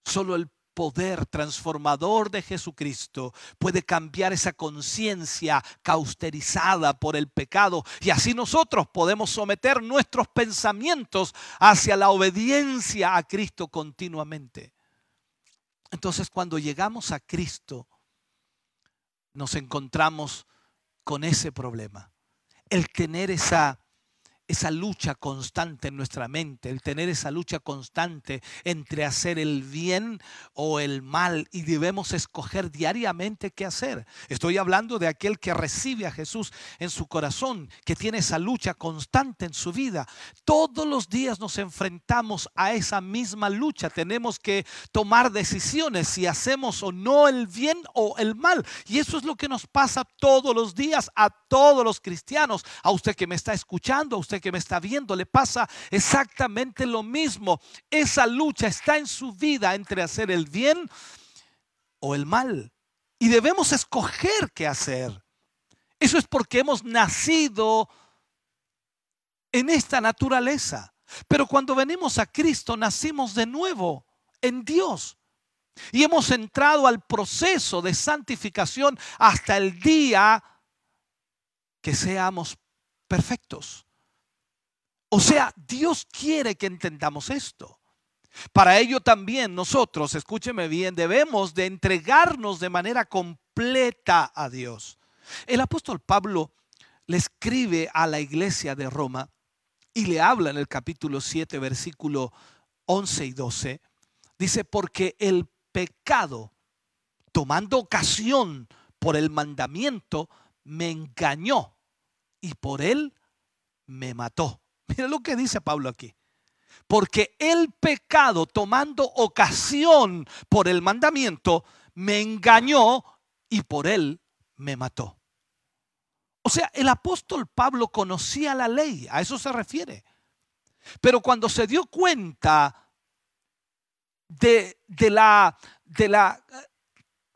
Solo el poder transformador de Jesucristo puede cambiar esa conciencia cauterizada por el pecado y así nosotros podemos someter nuestros pensamientos hacia la obediencia a Cristo continuamente. Entonces cuando llegamos a Cristo nos encontramos con ese problema el tener esa esa lucha constante en nuestra mente, el tener esa lucha constante entre hacer el bien o el mal y debemos escoger diariamente qué hacer. Estoy hablando de aquel que recibe a Jesús en su corazón, que tiene esa lucha constante en su vida. Todos los días nos enfrentamos a esa misma lucha. Tenemos que tomar decisiones si hacemos o no el bien o el mal. Y eso es lo que nos pasa todos los días a todos los cristianos, a usted que me está escuchando, a usted que me está viendo le pasa exactamente lo mismo. Esa lucha está en su vida entre hacer el bien o el mal. Y debemos escoger qué hacer. Eso es porque hemos nacido en esta naturaleza. Pero cuando venimos a Cristo, nacimos de nuevo en Dios. Y hemos entrado al proceso de santificación hasta el día que seamos perfectos. O sea, Dios quiere que entendamos esto. Para ello también nosotros, escúcheme bien, debemos de entregarnos de manera completa a Dios. El apóstol Pablo le escribe a la iglesia de Roma y le habla en el capítulo 7, versículo 11 y 12. Dice, porque el pecado, tomando ocasión por el mandamiento, me engañó y por él me mató. Mira lo que dice Pablo aquí. Porque el pecado, tomando ocasión por el mandamiento, me engañó y por él me mató. O sea, el apóstol Pablo conocía la ley, a eso se refiere. Pero cuando se dio cuenta de, la, de, la,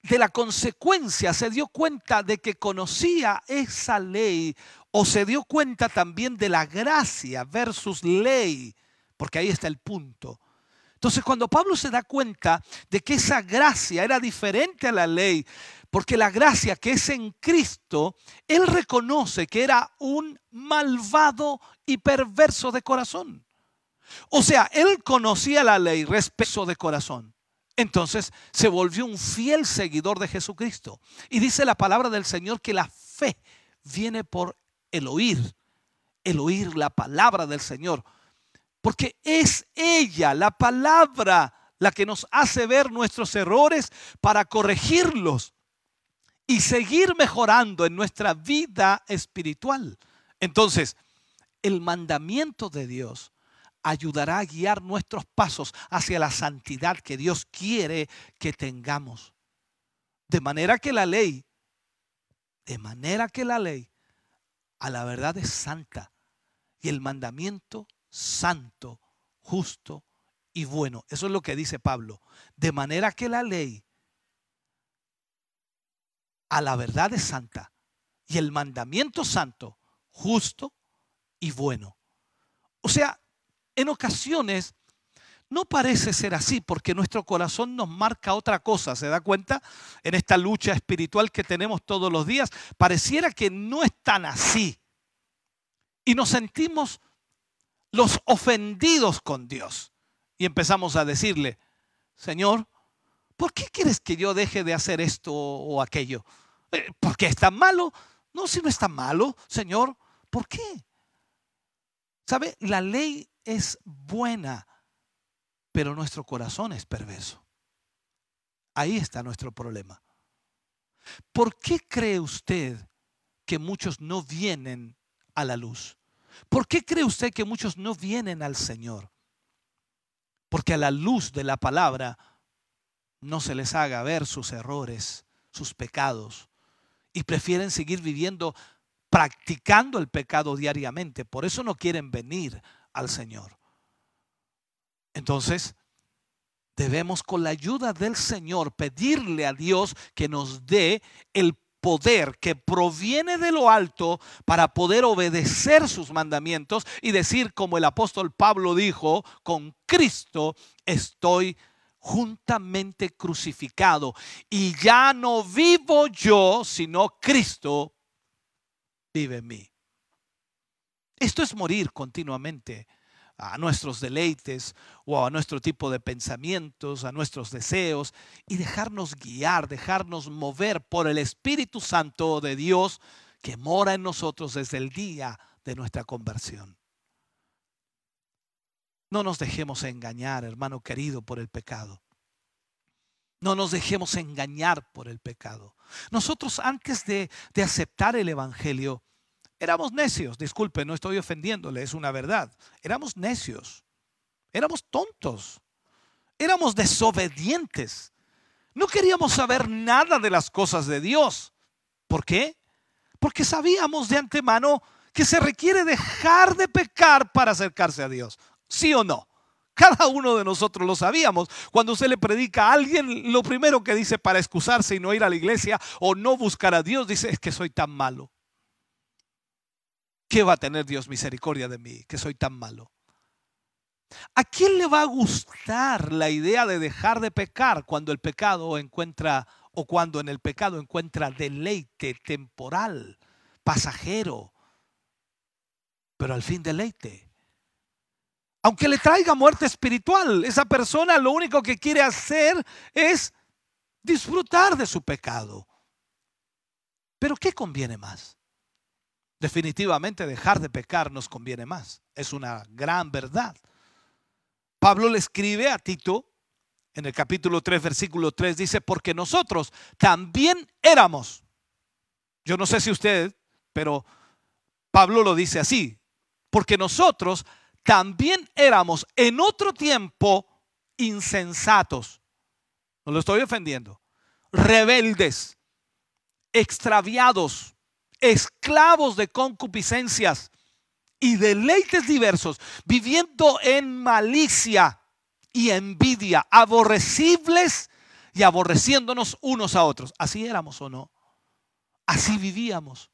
de la consecuencia, se dio cuenta de que conocía esa ley o se dio cuenta también de la gracia versus ley, porque ahí está el punto. Entonces cuando Pablo se da cuenta de que esa gracia era diferente a la ley, porque la gracia que es en Cristo, él reconoce que era un malvado y perverso de corazón. O sea, él conocía la ley, respeto de corazón. Entonces se volvió un fiel seguidor de Jesucristo. Y dice la palabra del Señor que la fe viene por el oír, el oír la palabra del Señor. Porque es ella, la palabra, la que nos hace ver nuestros errores para corregirlos y seguir mejorando en nuestra vida espiritual. Entonces, el mandamiento de Dios ayudará a guiar nuestros pasos hacia la santidad que Dios quiere que tengamos. De manera que la ley, de manera que la ley a la verdad es santa y el mandamiento santo, justo y bueno. Eso es lo que dice Pablo. De manera que la ley a la verdad es santa y el mandamiento santo, justo y bueno. O sea, en ocasiones no parece ser así porque nuestro corazón nos marca otra cosa, ¿se da cuenta? En esta lucha espiritual que tenemos todos los días, pareciera que no es tan así. Y nos sentimos los ofendidos con Dios. Y empezamos a decirle, Señor, ¿por qué quieres que yo deje de hacer esto o aquello? Eh, ¿Por qué es tan malo? No, si no está malo, Señor, ¿por qué? ¿Sabe? La ley es buena, pero nuestro corazón es perverso. Ahí está nuestro problema. ¿Por qué cree usted que muchos no vienen a la luz? ¿Por qué cree usted que muchos no vienen al Señor? Porque a la luz de la palabra no se les haga ver sus errores, sus pecados, y prefieren seguir viviendo, practicando el pecado diariamente. Por eso no quieren venir al Señor. Entonces, debemos con la ayuda del Señor pedirle a Dios que nos dé el poder que proviene de lo alto para poder obedecer sus mandamientos y decir como el apóstol Pablo dijo, con Cristo estoy juntamente crucificado y ya no vivo yo, sino Cristo vive en mí. Esto es morir continuamente a nuestros deleites o a nuestro tipo de pensamientos, a nuestros deseos y dejarnos guiar, dejarnos mover por el Espíritu Santo de Dios que mora en nosotros desde el día de nuestra conversión. No nos dejemos engañar, hermano querido, por el pecado. No nos dejemos engañar por el pecado. Nosotros antes de, de aceptar el Evangelio, Éramos necios, disculpe, no estoy ofendiéndole, es una verdad. Éramos necios, éramos tontos, éramos desobedientes. No queríamos saber nada de las cosas de Dios. ¿Por qué? Porque sabíamos de antemano que se requiere dejar de pecar para acercarse a Dios. ¿Sí o no? Cada uno de nosotros lo sabíamos. Cuando usted le predica a alguien, lo primero que dice para excusarse y no ir a la iglesia o no buscar a Dios, dice, es que soy tan malo. Qué va a tener Dios misericordia de mí, que soy tan malo? ¿A quién le va a gustar la idea de dejar de pecar cuando el pecado encuentra o cuando en el pecado encuentra deleite temporal, pasajero, pero al fin deleite? Aunque le traiga muerte espiritual, esa persona lo único que quiere hacer es disfrutar de su pecado. Pero ¿qué conviene más? Definitivamente dejar de pecar nos conviene más. Es una gran verdad. Pablo le escribe a Tito en el capítulo 3, versículo 3, dice, porque nosotros también éramos. Yo no sé si usted, pero Pablo lo dice así, porque nosotros también éramos en otro tiempo insensatos. No lo estoy ofendiendo. Rebeldes, extraviados, esclavos de concupiscencias y deleites diversos, viviendo en malicia y envidia, aborrecibles y aborreciéndonos unos a otros. Así éramos o no. Así vivíamos.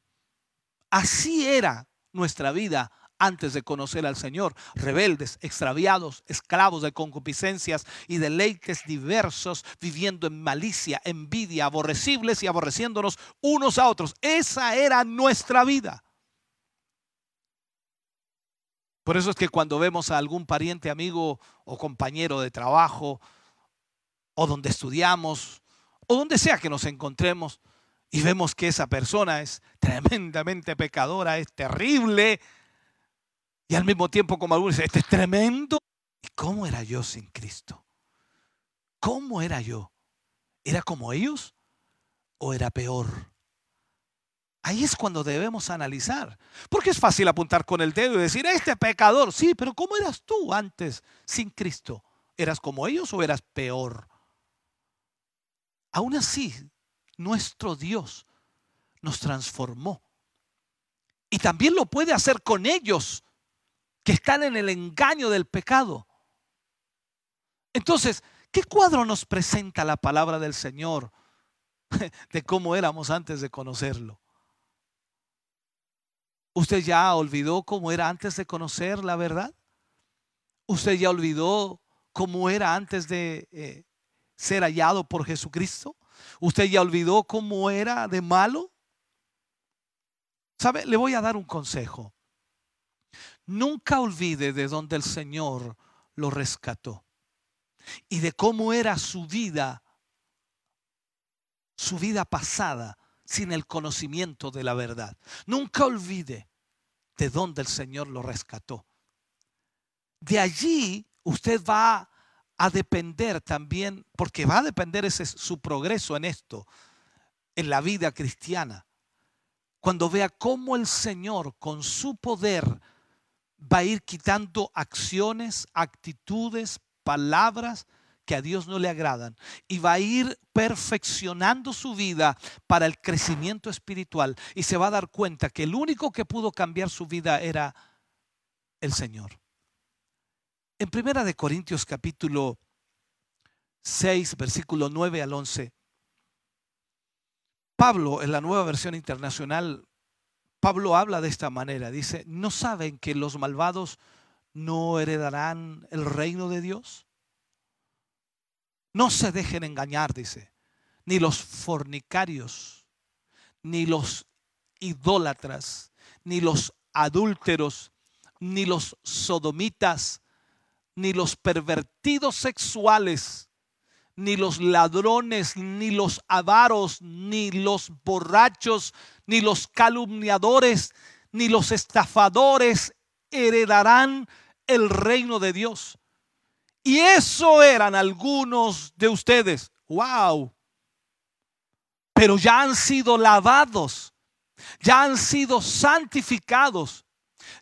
Así era nuestra vida antes de conocer al Señor, rebeldes, extraviados, esclavos de concupiscencias y deleites diversos, viviendo en malicia, envidia, aborrecibles y aborreciéndonos unos a otros. Esa era nuestra vida. Por eso es que cuando vemos a algún pariente, amigo o compañero de trabajo, o donde estudiamos, o donde sea que nos encontremos, y vemos que esa persona es tremendamente pecadora, es terrible, y al mismo tiempo como algunos dicen, este es tremendo. ¿Y cómo era yo sin Cristo? ¿Cómo era yo? ¿Era como ellos o era peor? Ahí es cuando debemos analizar. Porque es fácil apuntar con el dedo y decir, este pecador, sí, pero ¿cómo eras tú antes sin Cristo? ¿Eras como ellos o eras peor? Aún así, nuestro Dios nos transformó. Y también lo puede hacer con ellos que están en el engaño del pecado. Entonces, ¿qué cuadro nos presenta la palabra del Señor [LAUGHS] de cómo éramos antes de conocerlo? ¿Usted ya olvidó cómo era antes de conocer la verdad? ¿Usted ya olvidó cómo era antes de eh, ser hallado por Jesucristo? ¿Usted ya olvidó cómo era de malo? ¿Sabe? Le voy a dar un consejo. Nunca olvide de dónde el Señor lo rescató y de cómo era su vida, su vida pasada sin el conocimiento de la verdad. Nunca olvide de dónde el Señor lo rescató. De allí usted va a depender también, porque va a depender ese su progreso en esto, en la vida cristiana. Cuando vea cómo el Señor con su poder va a ir quitando acciones, actitudes, palabras, que a Dios no le agradan y va a ir perfeccionando su vida para el crecimiento espiritual y se va a dar cuenta que el único que pudo cambiar su vida era el Señor. En Primera de Corintios capítulo 6, versículo 9 al 11, Pablo en la nueva versión internacional, Pablo habla de esta manera, dice, ¿no saben que los malvados no heredarán el reino de Dios? No se dejen engañar, dice, ni los fornicarios, ni los idólatras, ni los adúlteros, ni los sodomitas, ni los pervertidos sexuales, ni los ladrones, ni los avaros, ni los borrachos, ni los calumniadores, ni los estafadores heredarán el reino de Dios. Y eso eran algunos de ustedes. ¡Wow! Pero ya han sido lavados, ya han sido santificados,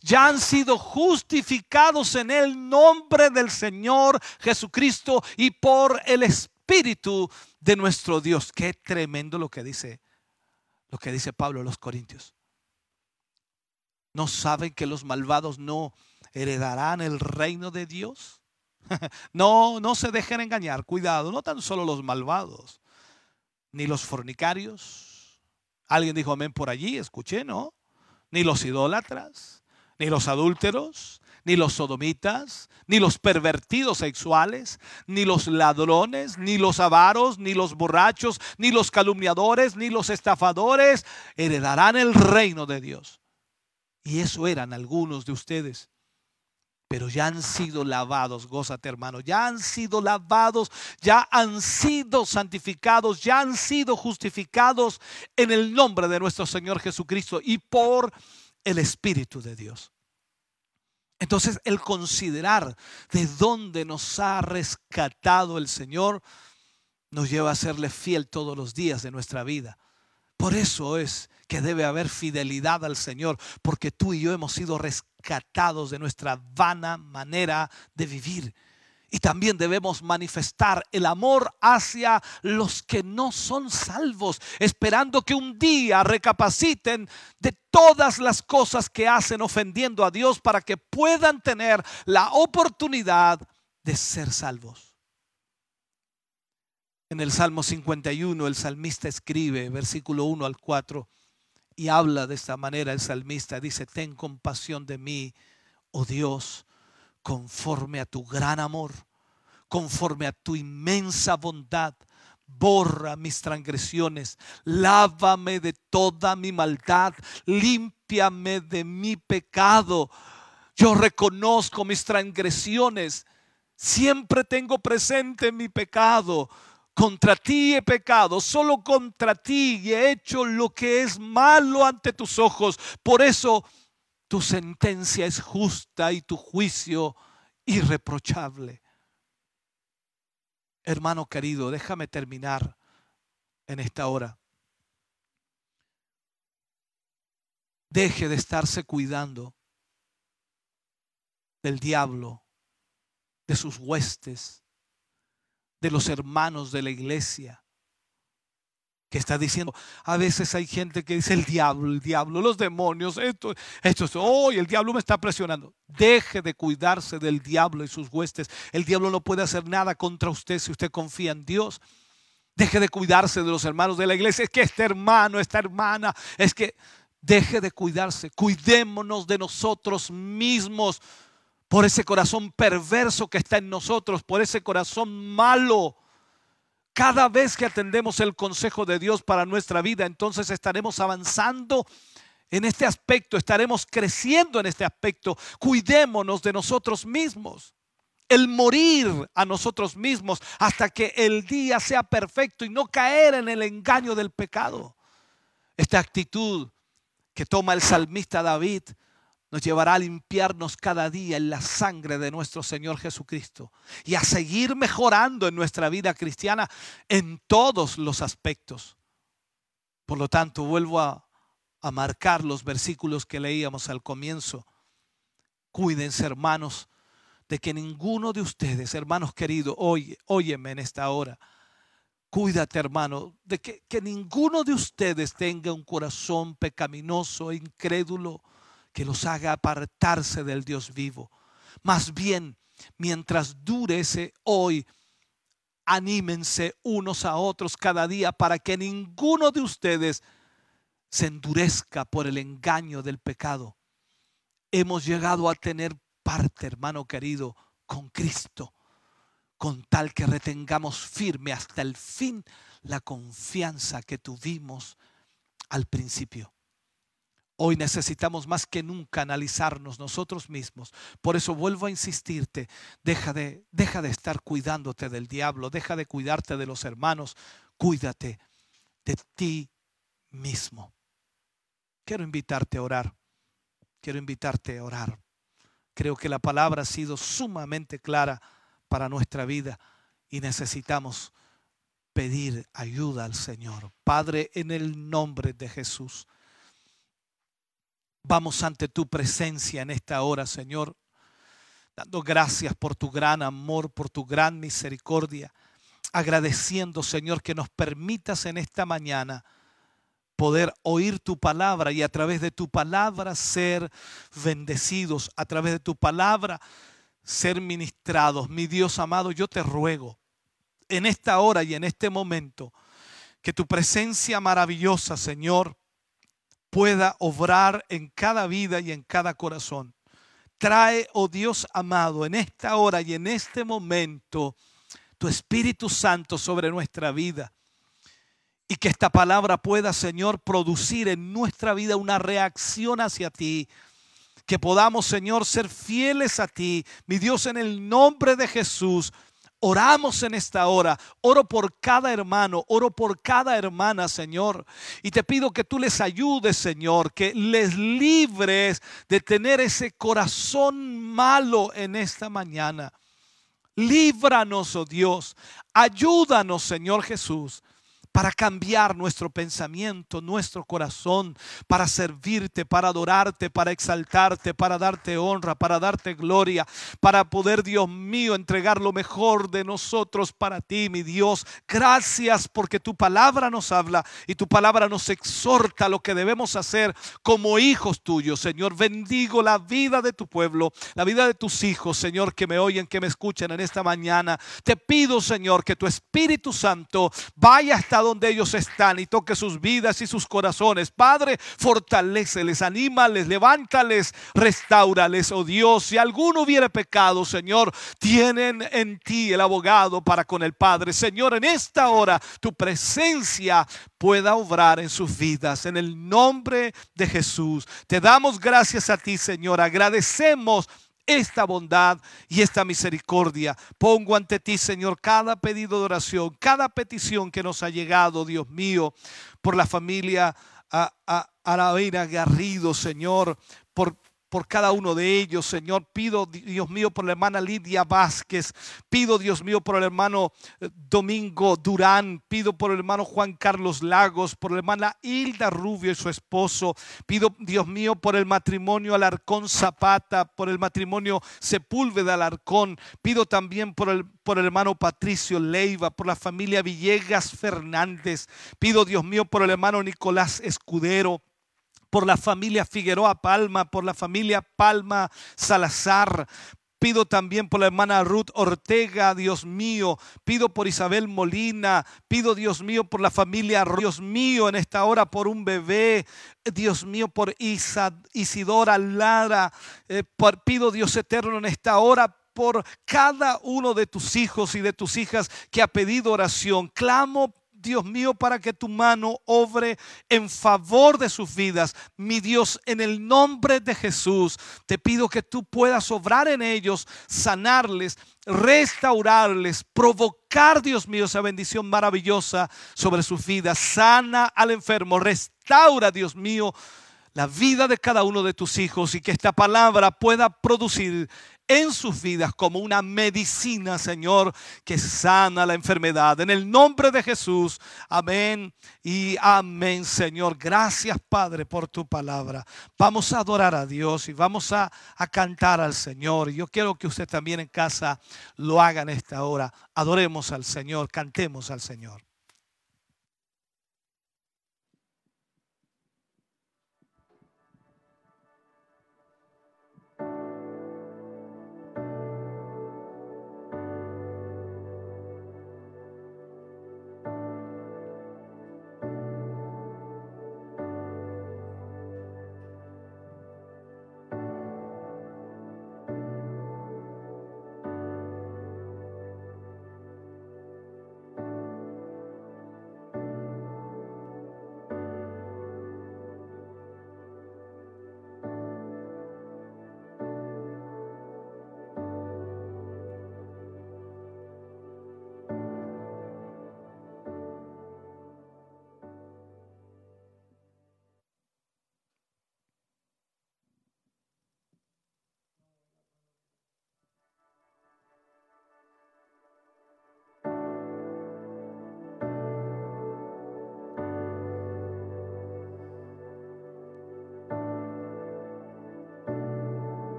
ya han sido justificados en el nombre del Señor Jesucristo y por el Espíritu de nuestro Dios. Qué tremendo lo que dice, lo que dice Pablo a los Corintios. ¿No saben que los malvados no heredarán el reino de Dios? [LAUGHS] no, no se dejen engañar. Cuidado, no tan solo los malvados, ni los fornicarios. Alguien dijo amén por allí, escuché, ¿no? ni los idólatras, ni los adúlteros, ni los sodomitas, ni los pervertidos sexuales, ni los ladrones, ni los avaros, ni los borrachos, ni los calumniadores, ni los estafadores heredarán el reino de Dios. Y eso eran algunos de ustedes. Pero ya han sido lavados, gózate hermano, ya han sido lavados, ya han sido santificados, ya han sido justificados en el nombre de nuestro Señor Jesucristo y por el Espíritu de Dios. Entonces el considerar de dónde nos ha rescatado el Señor nos lleva a serle fiel todos los días de nuestra vida. Por eso es que debe haber fidelidad al Señor, porque tú y yo hemos sido rescatados de nuestra vana manera de vivir. Y también debemos manifestar el amor hacia los que no son salvos, esperando que un día recapaciten de todas las cosas que hacen ofendiendo a Dios para que puedan tener la oportunidad de ser salvos. En el Salmo 51 el salmista escribe, versículo 1 al 4, y habla de esta manera el salmista, dice, ten compasión de mí, oh Dios conforme a tu gran amor, conforme a tu inmensa bondad. Borra mis transgresiones, lávame de toda mi maldad, límpiame de mi pecado. Yo reconozco mis transgresiones, siempre tengo presente mi pecado. Contra ti he pecado, solo contra ti he hecho lo que es malo ante tus ojos. Por eso tu sentencia es justa y tu juicio irreprochable. Hermano querido, déjame terminar en esta hora. Deje de estarse cuidando del diablo, de sus huestes, de los hermanos de la iglesia que está diciendo, a veces hay gente que dice el diablo, el diablo, los demonios, esto, esto, esto, el diablo me está presionando. Deje de cuidarse del diablo y sus huestes. El diablo no puede hacer nada contra usted si usted confía en Dios. Deje de cuidarse de los hermanos de la iglesia. Es que este hermano, esta hermana, es que deje de cuidarse. Cuidémonos de nosotros mismos por ese corazón perverso que está en nosotros, por ese corazón malo cada vez que atendemos el consejo de Dios para nuestra vida, entonces estaremos avanzando en este aspecto, estaremos creciendo en este aspecto. Cuidémonos de nosotros mismos. El morir a nosotros mismos hasta que el día sea perfecto y no caer en el engaño del pecado. Esta actitud que toma el salmista David nos llevará a limpiarnos cada día en la sangre de nuestro Señor Jesucristo y a seguir mejorando en nuestra vida cristiana en todos los aspectos. Por lo tanto, vuelvo a, a marcar los versículos que leíamos al comienzo. Cuídense, hermanos, de que ninguno de ustedes, hermanos queridos, oye, óyeme en esta hora. Cuídate, hermano, de que, que ninguno de ustedes tenga un corazón pecaminoso e incrédulo que los haga apartarse del Dios vivo. Más bien, mientras dure ese hoy, anímense unos a otros cada día para que ninguno de ustedes se endurezca por el engaño del pecado. Hemos llegado a tener parte, hermano querido, con Cristo, con tal que retengamos firme hasta el fin la confianza que tuvimos al principio. Hoy necesitamos más que nunca analizarnos nosotros mismos. Por eso vuelvo a insistirte, deja de, deja de estar cuidándote del diablo, deja de cuidarte de los hermanos, cuídate de ti mismo. Quiero invitarte a orar, quiero invitarte a orar. Creo que la palabra ha sido sumamente clara para nuestra vida y necesitamos pedir ayuda al Señor. Padre, en el nombre de Jesús. Vamos ante tu presencia en esta hora, Señor, dando gracias por tu gran amor, por tu gran misericordia, agradeciendo, Señor, que nos permitas en esta mañana poder oír tu palabra y a través de tu palabra ser bendecidos, a través de tu palabra ser ministrados. Mi Dios amado, yo te ruego en esta hora y en este momento que tu presencia maravillosa, Señor, pueda obrar en cada vida y en cada corazón. Trae, oh Dios amado, en esta hora y en este momento, tu Espíritu Santo sobre nuestra vida. Y que esta palabra pueda, Señor, producir en nuestra vida una reacción hacia ti. Que podamos, Señor, ser fieles a ti. Mi Dios, en el nombre de Jesús. Oramos en esta hora. Oro por cada hermano, oro por cada hermana, Señor. Y te pido que tú les ayudes, Señor, que les libres de tener ese corazón malo en esta mañana. Líbranos, oh Dios. Ayúdanos, Señor Jesús para cambiar nuestro pensamiento, nuestro corazón, para servirte, para adorarte, para exaltarte, para darte honra, para darte gloria, para poder, Dios mío, entregar lo mejor de nosotros para ti, mi Dios. Gracias porque tu palabra nos habla y tu palabra nos exhorta lo que debemos hacer como hijos tuyos, Señor. Bendigo la vida de tu pueblo, la vida de tus hijos, Señor, que me oyen, que me escuchen en esta mañana. Te pido, Señor, que tu Espíritu Santo vaya hasta donde ellos están y toque sus vidas y sus corazones. Padre, fortaleceles, anímales, levántales, restaurales, oh Dios. Si alguno hubiera pecado, Señor, tienen en ti el abogado para con el Padre. Señor, en esta hora tu presencia pueda obrar en sus vidas. En el nombre de Jesús. Te damos gracias a ti, Señor. Agradecemos esta bondad y esta misericordia. Pongo ante ti, Señor, cada pedido de oración, cada petición que nos ha llegado, Dios mío, por la familia a, a, a Garrido, Señor, por por cada uno de ellos, Señor. Pido, Dios mío, por la hermana Lidia Vázquez. Pido, Dios mío, por el hermano eh, Domingo Durán. Pido por el hermano Juan Carlos Lagos, por la hermana Hilda Rubio y su esposo. Pido, Dios mío, por el matrimonio Alarcón Zapata, por el matrimonio Sepúlveda Alarcón. Pido también por el, por el hermano Patricio Leiva, por la familia Villegas Fernández. Pido, Dios mío, por el hermano Nicolás Escudero por la familia Figueroa Palma, por la familia Palma Salazar, Pido también por la hermana Ruth Ortega, Dios mío. Pido por Isabel Molina. Pido, Dios mío, por la familia. Dios mío, en esta hora por un bebé. Dios mío, por Isidora Lara. Eh, pido, Dios eterno, en esta hora por cada uno de tus hijos y de tus hijas que ha pedido oración. Clamo Dios mío, para que tu mano obre en favor de sus vidas. Mi Dios, en el nombre de Jesús, te pido que tú puedas obrar en ellos, sanarles, restaurarles, provocar, Dios mío, esa bendición maravillosa sobre sus vidas. Sana al enfermo, restaura, Dios mío, la vida de cada uno de tus hijos y que esta palabra pueda producir en sus vidas como una medicina, Señor, que sana la enfermedad. En el nombre de Jesús, amén y amén, Señor. Gracias, Padre, por tu palabra. Vamos a adorar a Dios y vamos a, cantar al Señor. Yo quiero que usted también en casa lo haga en esta hora. Adoremos al Señor, cantemos al Señor.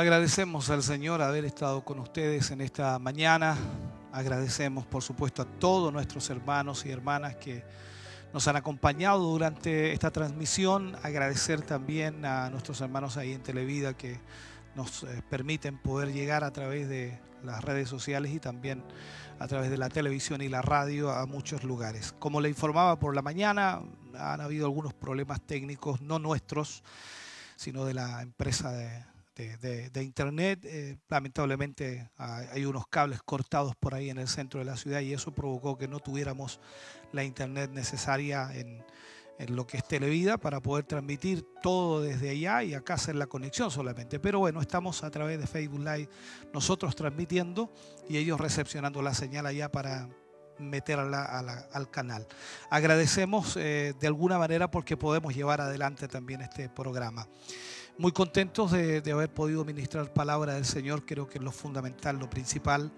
Agradecemos al Señor haber estado con ustedes en esta mañana. Agradecemos, por supuesto, a todos nuestros hermanos y hermanas que nos han acompañado durante esta transmisión. Agradecer también a nuestros hermanos ahí en Televida que nos eh, permiten poder llegar a través de las redes sociales y también a través de la televisión y la radio a muchos lugares. Como le informaba por la mañana, han habido algunos problemas técnicos, no nuestros, sino de la empresa de, de, internet. Eh, lamentablemente hay unos cables cortados por ahí en el centro de la ciudad y eso provocó que no tuviéramos la internet necesaria en, en lo que es Televida para poder transmitir todo desde allá y acá hacer la conexión solamente. Pero bueno, estamos a través de Facebook Live nosotros transmitiendo y ellos recepcionando la señal allá para meterla al canal. Agradecemos eh, de alguna manera porque podemos llevar adelante también este programa. Muy contentos de, haber podido ministrar palabra del Señor, creo que es lo fundamental, lo principal.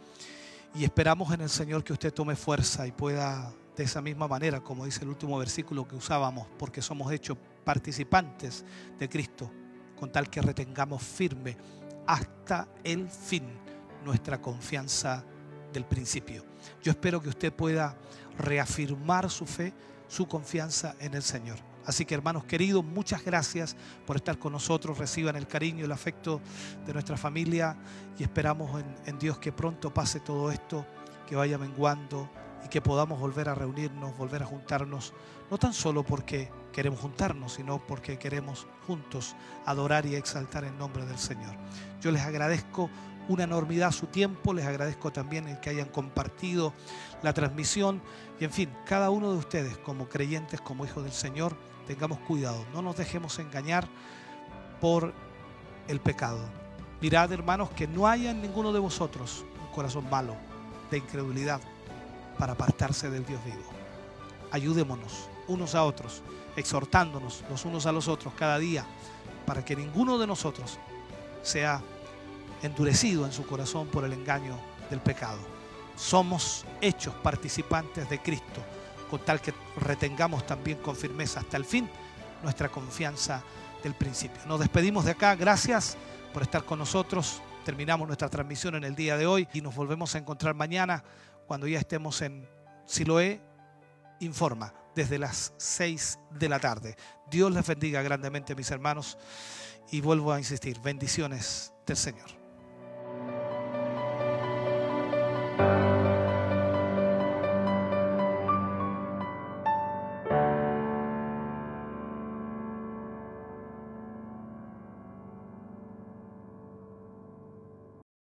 Y esperamos en el Señor que usted tome fuerza y pueda de esa misma manera, como dice el último versículo que usábamos, porque somos hechos participantes de Cristo, con tal que retengamos firme hasta el fin nuestra confianza del principio. Yo espero que usted pueda reafirmar su fe, su confianza en el Señor. Así que hermanos queridos, muchas gracias por estar con nosotros. Reciban el cariño el afecto de nuestra familia y esperamos en, Dios que pronto pase todo esto, que vaya menguando y que podamos volver a reunirnos, volver a juntarnos, no tan solo porque queremos juntarnos, sino porque queremos juntos adorar y exaltar el nombre del Señor. Yo les agradezco una enormidad su tiempo, les agradezco también el que hayan compartido la transmisión y en fin, cada uno de ustedes como creyentes, como hijos del Señor, tengamos cuidado, no nos dejemos engañar por el pecado. Mirad, hermanos, que no haya en ninguno de vosotros un corazón malo, de incredulidad, para apartarse del Dios vivo. Ayudémonos unos a otros, exhortándonos los unos a los otros cada día, para que ninguno de nosotros sea endurecido en su corazón por el engaño del pecado. Somos hechos participantes de Cristo con tal que retengamos también con firmeza hasta el fin nuestra confianza del principio. Nos despedimos de acá, gracias por estar con nosotros, terminamos nuestra transmisión en el día de hoy y nos volvemos a encontrar mañana cuando ya estemos en Siloé, informa, desde las 6 de la tarde. Dios les bendiga grandemente, mis hermanos, y vuelvo a insistir, bendiciones del Señor.